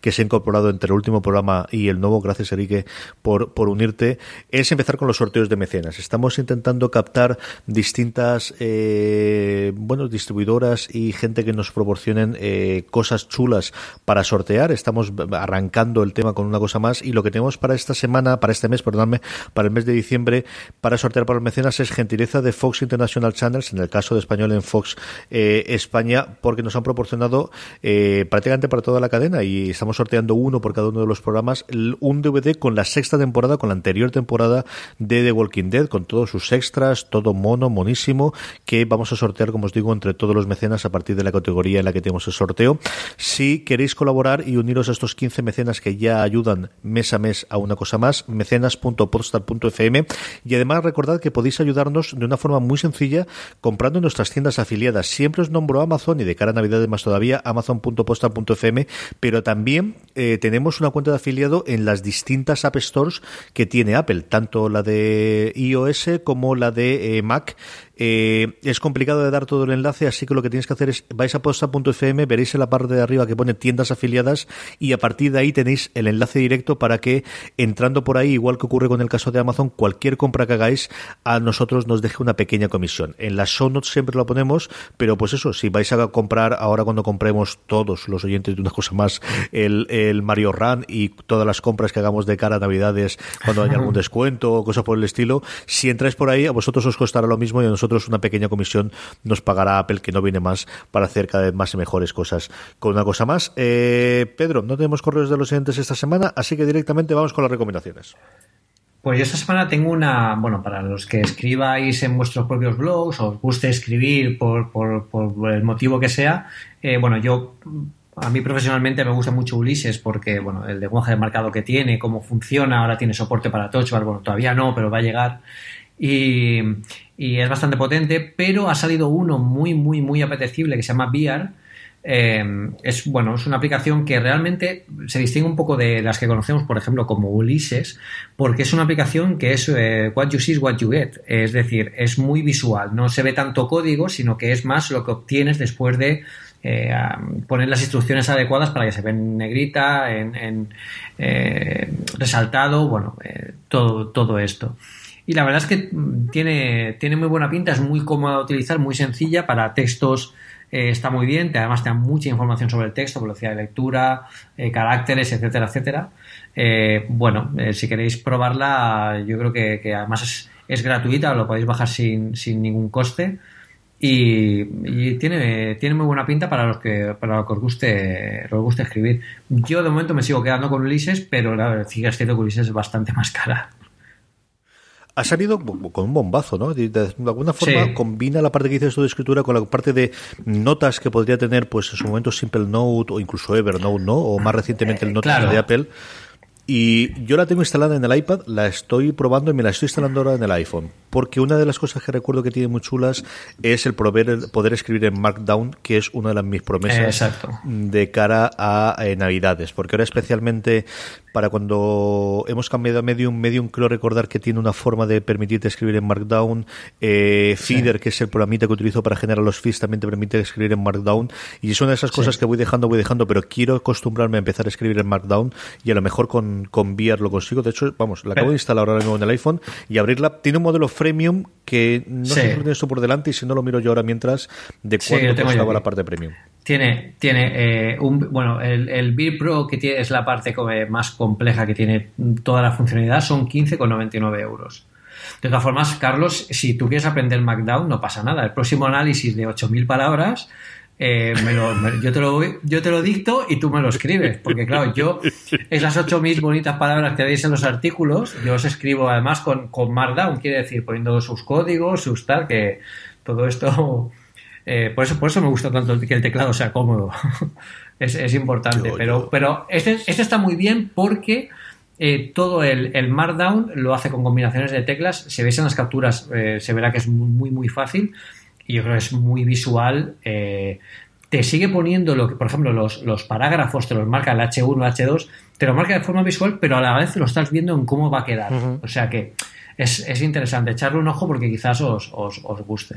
que se ha incorporado entre el último programa y el nuevo. Gracias, Enrique, por, por unirte. Es empezar con los sorteos de mecenas. Estamos intentando captar distintas, eh, distribuidoras y gente que nos proporcionen eh, cosas chulas para sortear. Estamos arrancando el tema con una cosa más y lo que tenemos para esta semana, para este mes, perdóname, para el mes de diciembre, para sortear para los mecenas es gentileza de Fox International Channels, en el caso de español en Fox eh, España, porque nos han proporcionado eh, prácticamente para toda la cadena y estamos sorteando uno por cada uno de los programas, un DVD con la sexta temporada, con la anterior temporada de The Walking Dead, con todos sus extras, todo mono, monísimo, que vamos a sortear, como os digo, entre todos los mecenas a partir de la categoría en la que tenemos el sorteo. Si queréis colaborar y uniros a estos 15 mecenas que ya ayudan mes a mes a una cosa más, mecenas.podstar.fm y además recordad que podéis ayudarnos de una forma muy sencilla comprando en nuestras tiendas afiliadas. Siempre os nombro Amazon y de cara a Navidad más todavía, amazon.postal.fm, pero también eh, tenemos una cuenta de afiliado en las distintas App Stores que tiene Apple, tanto la de iOS como la de eh, Mac. Eh, es complicado de dar todo el enlace, así que lo que tienes que hacer es vais a posta.fm, veréis en la parte de arriba que pone tiendas afiliadas y a partir de ahí tenéis el enlace directo para que entrando por ahí, igual que ocurre con el caso de Amazon, cualquier compra que hagáis a nosotros nos deje una pequeña comisión. En las show notes siempre lo ponemos, pero pues eso, si vais a comprar ahora cuando compremos todos los oyentes de una cosa más el, el Mario Run y todas las compras que hagamos de cara a Navidades cuando haya algún <laughs> descuento o cosas por el estilo, si entráis por ahí a vosotros os costará lo mismo y a nosotros una pequeña comisión nos pagará Apple, que no viene más para hacer cada vez más y mejores cosas. Con una cosa más, eh, Pedro, no tenemos correos de los siguientes esta semana, así que directamente vamos con las recomendaciones. Pues esta semana tengo una, bueno, para los que escribáis en vuestros propios blogs o os guste escribir por, por, por el motivo que sea, eh, bueno, yo a mí profesionalmente me gusta mucho Ulises porque, bueno, el lenguaje de marcado que tiene, cómo funciona, ahora tiene soporte para Touch Bar, bueno, todavía no, pero va a llegar. Y, es bastante potente, pero ha salido uno muy, muy, muy apetecible que se llama VR. Eh, es bueno, es una aplicación que realmente se distingue un poco de las que conocemos, por ejemplo, como Ulises, porque es una aplicación que es eh, what you see is what you get, es decir, es muy visual, no se ve tanto código, sino que es más lo que obtienes después de eh, poner las instrucciones adecuadas para que se ven negrita, en, en resaltado, bueno, todo, todo esto. Y la verdad es que tiene, tiene muy buena pinta, es muy cómoda de utilizar, muy sencilla para textos. Eh, está muy bien, además te da mucha información sobre el texto, velocidad de lectura, eh, caracteres, etcétera, etcétera. Eh, bueno, si queréis probarla, yo creo que, además es, es, gratuita, lo podéis bajar sin, sin ningún coste. Y, tiene, tiene muy buena pinta para los que para los que os guste, os guste escribir. Yo de momento me sigo quedando con Ulises, pero la es que Ulises es bastante <laughs> más cara ha salido con un bombazo, ¿no? De, de, alguna forma sí. combina la parte que dices tú de escritura con la parte de notas que podría tener, pues en su momento Simple Note o incluso Evernote, ¿no? O más recientemente el claro. de Apple. Y yo la tengo instalada en el iPad, la estoy probando y me la estoy instalando ahora en el iPhone. Porque una de las cosas que recuerdo que tiene muy chulas es el poder, poder escribir en Markdown, que es una de las mis promesas de cara a eh, Navidades. Porque ahora especialmente para cuando hemos cambiado a Medium, Medium creo recordar que tiene una forma de permitirte escribir en Markdown. Eh, Feeder, sí. que es el programita que utilizo para generar los feeds, también te permite escribir en Markdown. Y es una de esas cosas sí. que voy dejando, voy dejando, pero quiero acostumbrarme a empezar a escribir en Markdown y a lo mejor con con, con VR lo consigo. De hecho, vamos, la acabo de instalar ahora mismo en el iPhone y abrirla. Tiene un modelo freemium que no sé si por delante y si no lo miro yo ahora mientras de cuánto costaba la parte premium. Tiene, tiene eh, un, bueno, el, el Beer Pro que tiene, es la parte más compleja que tiene toda la funcionalidad, son 15,99 euros. De todas formas, Carlos, si tú quieres aprender Markdown, no pasa nada. El próximo análisis de 8.000 palabras eh, yo, te lo, yo te lo dicto y tú me lo escribes, porque claro, yo esas 8.000 bonitas palabras que veis en los artículos, yo os escribo además con, con Markdown, quiere decir poniendo sus códigos, sus tal, que todo esto, eh, por, eso, por eso me gusta tanto que el teclado sea cómodo, <laughs> es, importante, pero, pero este, este está muy bien porque... Eh, todo el, el, Markdown lo hace con combinaciones de teclas. Se ve en las capturas, se verá que es muy, muy fácil y yo creo que es muy visual. Eh, te sigue poniendo lo que, por ejemplo, los, los, parágrafos te los marca el H1, H2, te lo marca de forma visual, pero a la vez lo estás viendo en cómo va a quedar. O sea que es, es, interesante echarle un ojo porque quizás os, os, os guste.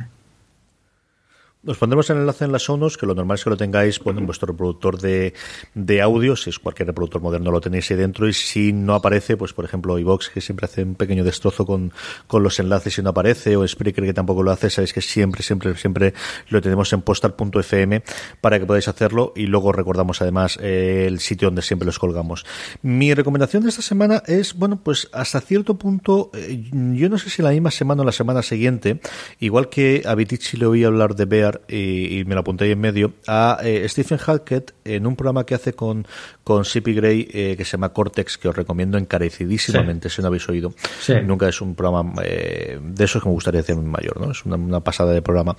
Os pondremos el enlace en las sonos, que lo normal es que lo tengáis en vuestro reproductor de, de audio, si es cualquier reproductor moderno lo tenéis ahí dentro, y si no aparece, pues por ejemplo iVox, que siempre hace un pequeño destrozo con, con los enlaces y no aparece, o Spreaker, que tampoco lo hace, sabéis que siempre, siempre, siempre lo tenemos en postal.fm para que podáis hacerlo, y luego recordamos además eh, el sitio donde siempre los colgamos. Mi recomendación de esta semana es, bueno, pues hasta cierto punto, eh, yo no sé si la misma semana o la semana siguiente, igual que a Vitici le oí hablar de Y, me lo apunté ahí en medio, a eh, Stephen Hackett en un programa que hace con, con Sippy Gray eh, que se llama Cortex, que os recomiendo encarecidísimamente si no habéis oído. Nunca es un programa eh, de esos que me gustaría hacer mayor, ¿no? Es una, pasada de programa.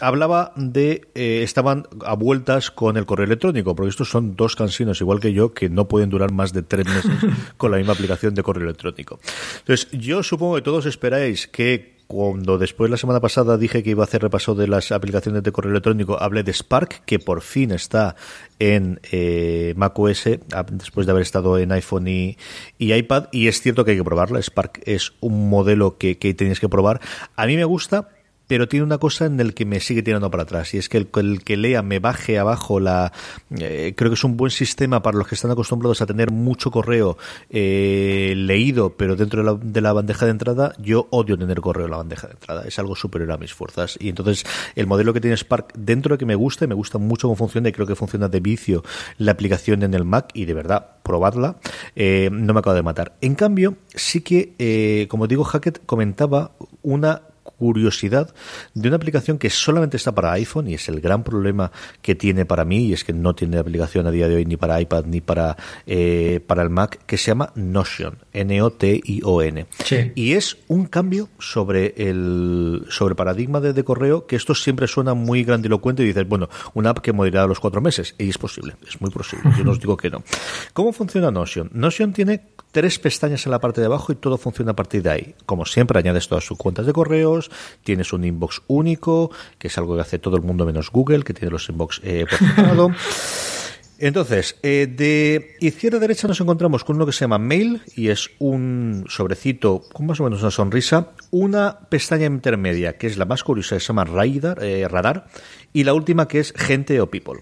hablaba de estaban a vueltas con el correo electrónico, porque estos son dos cansinos, igual que yo, que no pueden durar más de tres meses <laughs> con la misma aplicación de correo electrónico. Entonces, yo supongo que todos esperáis que cuando después la semana pasada dije que iba a hacer repaso de las aplicaciones de correo electrónico, hablé de Spark, que por fin está en eh, macOS, después de haber estado en iPhone y, iPad, y es cierto que hay que probarla. Spark es un modelo que, que tenéis que probar. A mí me gusta, pero tiene una cosa en el que me sigue tirando para atrás y es que el, que lea me baje abajo la eh, creo que es un buen sistema para los que están acostumbrados a tener mucho correo eh, leído pero dentro de la, de la, bandeja de entrada yo odio tener correo en la bandeja de entrada es algo superior a mis fuerzas. Y entonces el modelo que tiene Spark dentro de que me gusta y me gusta mucho cómo funciona y creo que funciona de vicio la aplicación en el Mac y de verdad probarla eh, no me acaba de matar. En cambio sí que como digo Hackett comentaba una curiosidad de una aplicación que solamente está para iPhone y es el gran problema que tiene para mí y es que no tiene aplicación a día de hoy ni para iPad ni para, eh, para el Mac que se llama Notion, N-O-T-I-O-N. Y es un cambio sobre el sobre paradigma de, correo que esto siempre suena muy grandilocuente y dices, bueno, una app que morirá a los cuatro meses. Y es posible, es muy posible. Yo no os digo que no. ¿Cómo funciona Notion? Notion tiene tres pestañas en la parte de abajo y todo funciona a partir de ahí. Como siempre, añades todas sus cuentas de correos, tienes un inbox único, que es algo que hace todo el mundo menos Google, que tiene los inbox eh, por <laughs> separado. Entonces, eh, de izquierda a derecha nos encontramos con uno que se llama Mail y es un sobrecito con más o menos una sonrisa, una pestaña intermedia que es la más curiosa, que se llama Radar, eh, radar y la última que es Gente o People.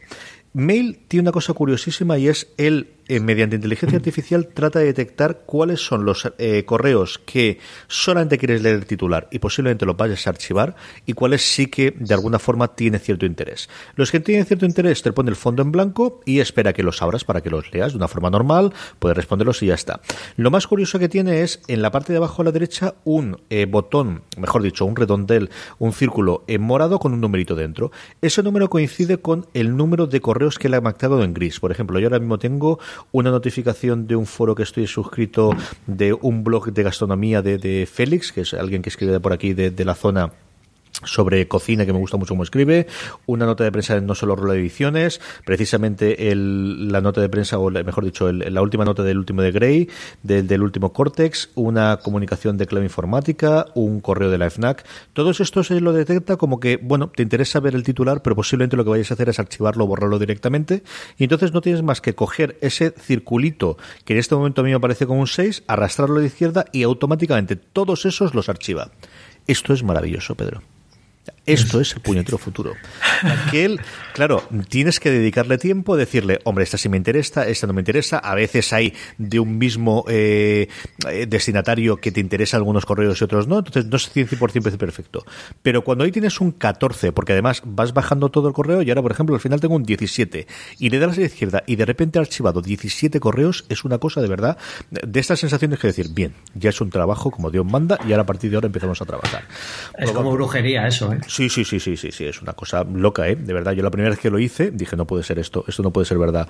Mail tiene una cosa curiosísima y es el eh, mediante inteligencia artificial trata de detectar cuáles son los eh, correos que solamente quieres leer el titular y posiblemente lo vayas a archivar y cuáles sí que de alguna forma tiene cierto interés. Los que tienen cierto interés te pone el fondo en blanco y espera que los abras para que los leas de una forma normal, puedes responderlos y ya está. Lo más curioso que tiene es en la parte de abajo a la derecha un eh, botón, mejor dicho, un redondel, un círculo en morado con un numerito dentro. Ese número coincide con el número de correos que le ha marcado en gris. Por ejemplo, yo ahora mismo tengo una notificación de un foro que estoy suscrito de un blog de gastronomía de, de Félix, que es alguien que escribe por aquí de, de la zona sobre cocina que me gusta mucho como escribe, una nota de prensa en No Solo Rolo Ediciones, precisamente el, la nota de prensa, o mejor dicho, la última nota del último de Grey, del, último Cortex, una comunicación de clave informática, un correo de la FNAC. Todos estos se lo detecta como que, bueno, te interesa ver el titular, pero posiblemente lo que vayas a hacer es archivarlo o borrarlo directamente, y entonces no tienes más que coger ese circulito, que en este momento a mí me parece como un 6, arrastrarlo a la izquierda y automáticamente todos esos los archiva. Esto es maravilloso, Pedro. Yeah. Esto es el puñetero futuro. aquel, claro, tienes que dedicarle tiempo, decirle, hombre, esta sí me interesa, esta no me interesa. A veces hay de un mismo eh, eh, destinatario que te interesa algunos correos y otros no, entonces no es 100% perfecto. Pero cuando ahí tienes un 14, porque además vas bajando todo el correo y ahora, por ejemplo, al final tengo un 17 y le das a la izquierda y de repente he archivado 17 correos, es una cosa de verdad, de estas sensaciones que decir, bien, ya es un trabajo como Dios manda y ahora a partir de ahora empezamos a trabajar. Es como brujería eso, ¿eh? Sí, sí, sí, sí, sí, sí, es una cosa loca, ¿eh? De verdad, yo la primera vez que lo hice dije, no puede ser esto, esto no puede ser verdad.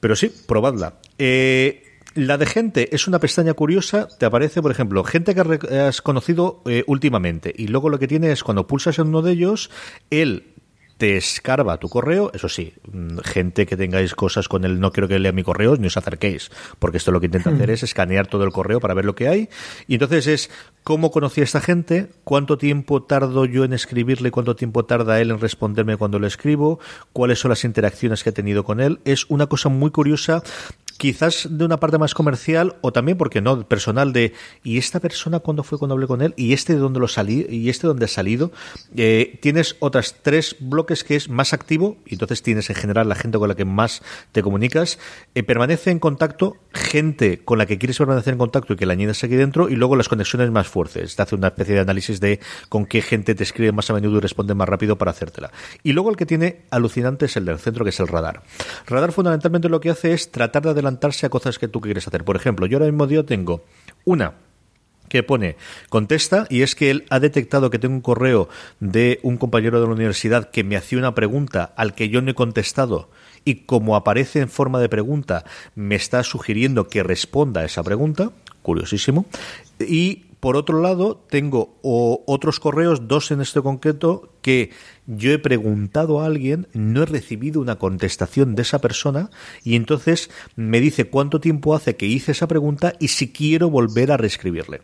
Pero sí, probadla. Eh, la de gente es una pestaña curiosa, te aparece, por ejemplo, gente que has conocido eh, últimamente y luego lo que tiene es cuando pulsas en uno de ellos, él te escarba tu correo, eso sí, mm, gente que tengáis cosas con el no quiero que lea mi correo, ni os acerquéis, porque esto lo que intenta hacer hmm. es escanear todo el correo para ver lo que hay, y entonces es cómo conocí a esta gente, cuánto tiempo tardo yo en escribirle, cuánto tiempo tarda él en responderme cuando le escribo, cuáles son las interacciones que he tenido con él, es una cosa muy curiosa quizás de una parte más comercial o también, porque no, personal de, ¿y esta persona cuándo fue cuando hablé con él? ¿Y este de dónde lo salí? ¿Y este de dónde ha salido? Eh, tienes otras tres bloques que es más activo, y entonces tienes en general la gente con la que más te comunicas, eh, permanece en contacto, gente con la que quieres permanecer en contacto y que la añades aquí dentro, y luego las conexiones más fuertes. Te hace una especie de análisis de con qué gente te escribe más a menudo y responde más rápido para hacértela. Y luego el que tiene alucinante es el del centro, que es el radar. Radar fundamentalmente lo que hace es tratar de adelantarse a cosas que tú quieres hacer. Por ejemplo, yo ahora mismo día tengo una que pone contesta y es que él ha detectado que tengo un correo de un compañero de la universidad que me hacía una pregunta al que yo no he contestado y como aparece en forma de pregunta me está sugiriendo que responda a esa pregunta, curiosísimo, y por otro lado, tengo otros correos, dos en este concreto, que yo he preguntado a alguien, no he recibido una contestación de esa persona y entonces me dice cuánto tiempo hace que hice esa pregunta y si quiero volver a reescribirle.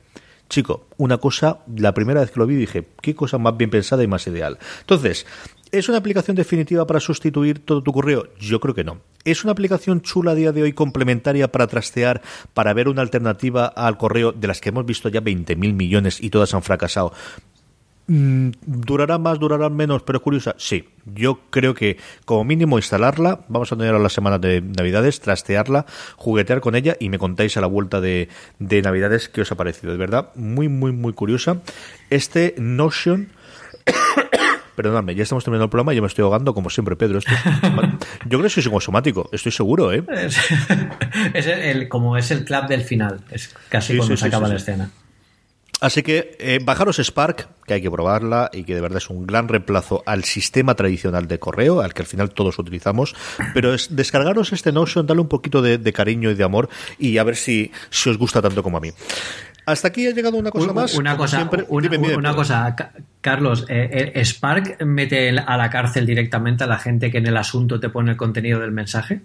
Chico, una cosa, la primera vez que lo vi dije, qué cosa más bien pensada y más ideal. Entonces, ¿Es una aplicación definitiva para sustituir todo tu correo? Yo creo que no. ¿Es una aplicación chula a día de hoy complementaria para trastear, para ver una alternativa al correo de las que hemos visto ya 20.000 millones y todas han fracasado? Mm, ¿Durará más, durará menos, pero curiosa? Sí, yo creo que como mínimo instalarla, vamos a tener a las semanas de Navidades, trastearla, juguetear con ella y me contáis a la vuelta de, de Navidades qué os ha parecido. De verdad, muy, muy, muy curiosa. Este Notion Perdóname, ya estamos terminando el programa y yo me estoy ahogando como siempre, Pedro. Esto <laughs> yo creo que soy psicosomático, estoy seguro, ¿eh? <laughs> Es, el, como es el clap del final, es casi cuando se acaba la escena. Así que eh, bajaros Spark, que hay que probarla y que de verdad es un gran reemplazo al sistema tradicional de correo, al que al final todos utilizamos. Pero es descargaros este Notion, darle un poquito de, cariño y de amor y a ver si, si os gusta tanto como a mí. Hasta aquí ha llegado una cosa más. Una cosa, una, cosa Carlos, eh, eh, ¿Spark mete a la cárcel directamente a la gente que en el asunto te pone el contenido del mensaje?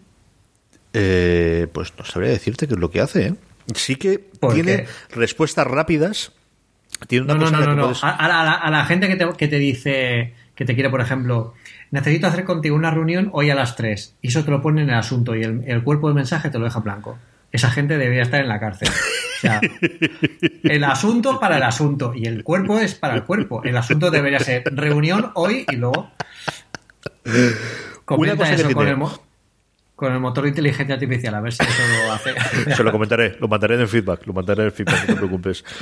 Eh, pues no sabría decirte qué es lo que hace. Sí que tiene respuestas rápidas. Tiene una no, no, no, no, A, la, gente que te, que te dice, que te quiere, por ejemplo, necesito hacer contigo una reunión hoy a las 3. Y eso te lo pone en el asunto y el, el cuerpo del mensaje te lo deja blanco. Esa gente debería estar en la cárcel. <laughs> Sea, el asunto para el asunto y el cuerpo es para el cuerpo. El asunto debería ser reunión hoy y luego comenta eso con el, con el motor de inteligencia artificial, a ver si eso lo hace. <laughs> Se lo comentaré, lo mandaré en el feedback, lo mandaré en el feedback, no te preocupes. <laughs>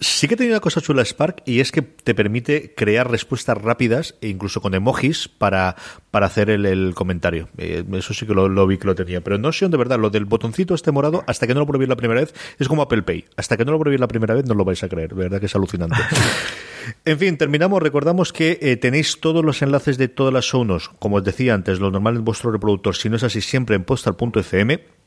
Sí, que tiene una cosa chula Spark y es que te permite crear respuestas rápidas e incluso con emojis para, para hacer el, comentario. Eh, eso sí que lo, vi que lo tenía. Pero no sé, de verdad, lo del botoncito este morado, hasta que no lo probéis la primera vez, es como Apple Pay. Hasta que no lo probéis la primera vez no lo vais a creer. De verdad que es alucinante. <laughs> En fin, terminamos. Recordamos que eh, tenéis todos los enlaces de todas las shows, como os decía antes, lo normal en vuestro reproductor, si no es así, siempre en postal.fm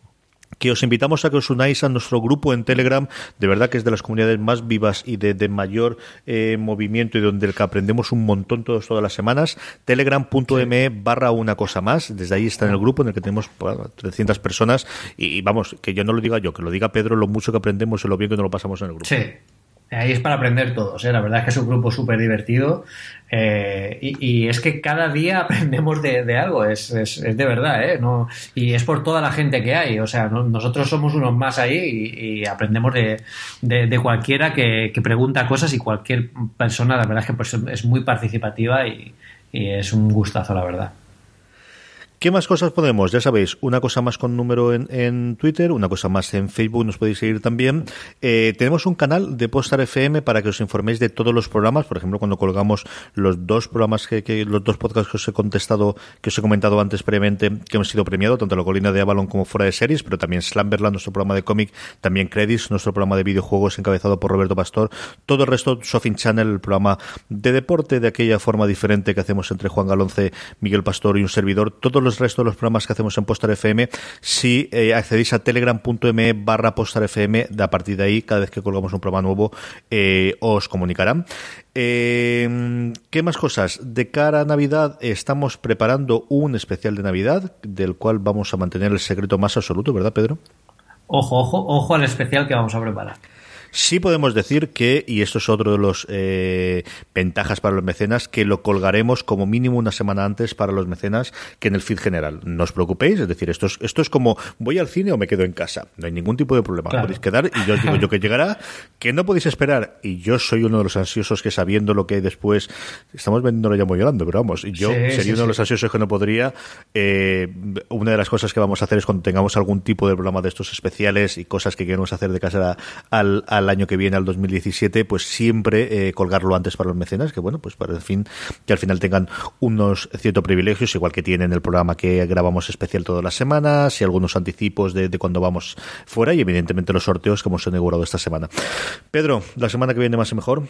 que os invitamos a que os unáis a nuestro grupo en Telegram, de verdad que es de las comunidades más vivas y de, mayor eh, movimiento y donde el que aprendemos un montón todos, todas las semanas, telegram.me barra una cosa más, desde ahí está en el grupo en el que tenemos 300 personas y, vamos, que yo no lo diga yo, que lo diga Pedro, lo mucho que aprendemos y lo bien que nos lo pasamos en el grupo. Sí. Ahí es para aprender todos, ¿eh? la verdad es que es un grupo súper divertido eh, y, es que cada día <laughs> aprendemos de, algo, es, es, es, de verdad, ¿eh? No, y es por toda la gente que hay, o sea, nosotros somos unos más ahí y, aprendemos de, de, cualquiera que, que, pregunta cosas y cualquier persona, la verdad es que pues, es muy participativa y, y es un gustazo, la verdad. ¿Qué más cosas podemos? Ya sabéis, una cosa más con número en, Twitter, una cosa más en Facebook, nos podéis seguir también. Eh, tenemos un canal de Postar FM para que os informéis de todos los programas. Por ejemplo, cuando colgamos los dos programas que, los dos podcasts que os he contestado, que os he comentado antes previamente, que hemos sido premiados, tanto la colina de Avalon como fuera de series, pero también Slamberland, nuestro programa de cómic, también Credits, nuestro programa de videojuegos encabezado por Roberto Pastor, todo el resto, Sofin Channel, el programa de deporte de aquella forma diferente que hacemos entre Juan Galonce, Miguel Pastor y un servidor, todos los resto de los programas que hacemos en Postar FM. Si eh, accedéis a telegram.me barra Postar FM, a partir de ahí, cada vez que colgamos un programa nuevo, eh, os comunicarán. Eh, ¿Qué más cosas? De cara a Navidad estamos preparando un especial de Navidad, del cual vamos a mantener el secreto más absoluto, ¿verdad, Pedro? Ojo, ojo, ojo al especial que vamos a preparar. Sí podemos decir que, y esto es otro de los eh, ventajas para los mecenas, que lo colgaremos como mínimo una semana antes para los mecenas que en el feed general. No os preocupéis, es decir, esto es, esto es como voy al cine o me quedo en casa. No hay ningún tipo de problema. Podéis quedar y yo os digo yo que <laughs> llegará, que no podéis esperar. Y yo soy uno de los ansiosos que sabiendo lo que hay después, estamos vendiéndolo ya muy grande, pero vamos, yo sería uno de los ansiosos que no podría. Eh, una de las cosas que vamos a hacer es cuando tengamos algún tipo de programa de estos especiales y cosas que queremos hacer de casa al al año que viene, al 2017, pues siempre eh, colgarlo antes para los mecenas, que bueno, pues para el fin, que al final tengan unos ciertos privilegios, igual que tienen el programa que grabamos especial todas las semanas y algunos anticipos de, cuando vamos fuera y evidentemente los sorteos que hemos inaugurado esta semana. Pedro, la semana que viene más y mejor.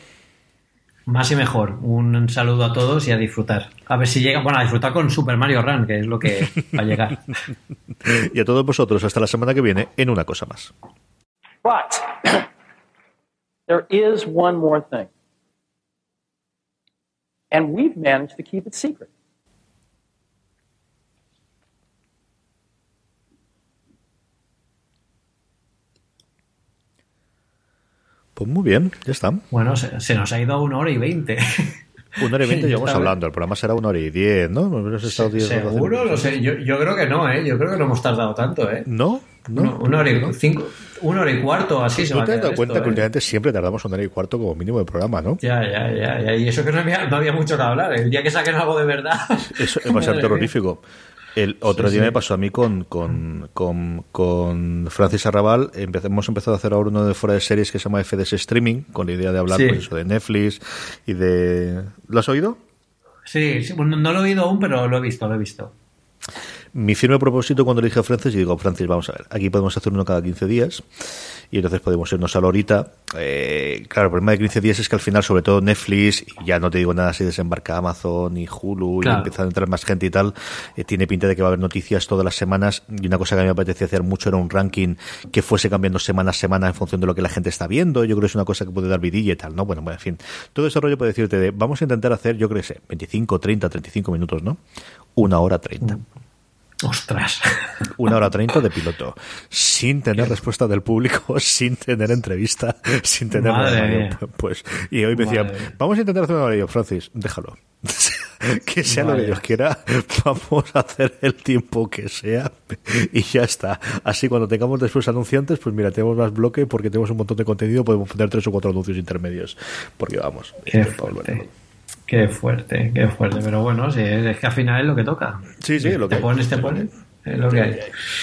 Más y mejor. Un saludo a todos y a disfrutar. A ver si llega, bueno, a disfrutar con Super Mario Run, que es lo que va a llegar. <laughs> y a todos vosotros, hasta la semana que viene en una cosa más. There is one more thing. And we've managed to keep it secret. Pues muy bien, ya está. Bueno, se, se nos ha ido a una hora y veinte. <laughs> Una hora y veinte llevamos hablando, el programa será una hora y diez, ¿no? Seguro, lo sé. Yo, yo, creo que no, ¿eh? Yo creo que no hemos tardado tanto, ¿eh? ¿No? ¿No? Una, hora y cinco, una hora y cuarto, así se va te has dado cuenta que ¿eh? últimamente siempre tardamos una hora y cuarto como mínimo de programa, ¿no? Ya, ya, ya, Y eso que no había, no había mucho que hablar. El día que saquen algo de verdad. Eso va a ser <laughs> terrorífico. El otro día me pasó a mí con, con, con, Francis Arrabal. hemos empezado a hacer ahora uno de fuera de series que se llama FDS Streaming, con la idea de hablar pues, de Netflix y de. ¿Lo has oído? Sí, no lo he oído aún, pero lo he visto, lo he visto. Mi firme propósito cuando le dije a Francis, y digo, Francis, vamos a ver, aquí podemos hacer uno cada 15 días y entonces podemos irnos a la horita. Eh, claro, el problema de 15 días es que al final, sobre todo Netflix, y ya no te digo nada si desembarca Amazon y Hulu y empieza a entrar más gente y tal, eh, tiene pinta de que va a haber noticias todas las semanas y una cosa que a mí me apetecía hacer mucho era un ranking que fuese cambiando semana a semana en función de lo que la gente está viendo. Yo creo que es una cosa que puede dar vidilla y tal, ¿no? Bueno, bueno, en fin, todo ese rollo puede decirte de, vamos a intentar hacer, yo creo que sé, 25, 30, 35 minutos, ¿no? Una hora 30. Ostras. <laughs> Una hora treinta de piloto. Sin tener respuesta del público, <laughs> sin tener entrevista, sin tener nada. Pues, y hoy me decían, vamos a intentar hacer una hora. Y yo, Francis, déjalo. <laughs> que sea lo que Dios quiera, vamos a hacer el tiempo que sea y ya está. Así cuando tengamos después anunciantes, pues mira, tenemos más bloque porque tenemos un montón de contenido, podemos poner tres o cuatro anuncios intermedios. Porque vamos. Qué. Qué fuerte, qué fuerte. Pero bueno, sí, es que al final es lo que toca. Sí, sí, lo que te pones, te pones. Es lo que hay.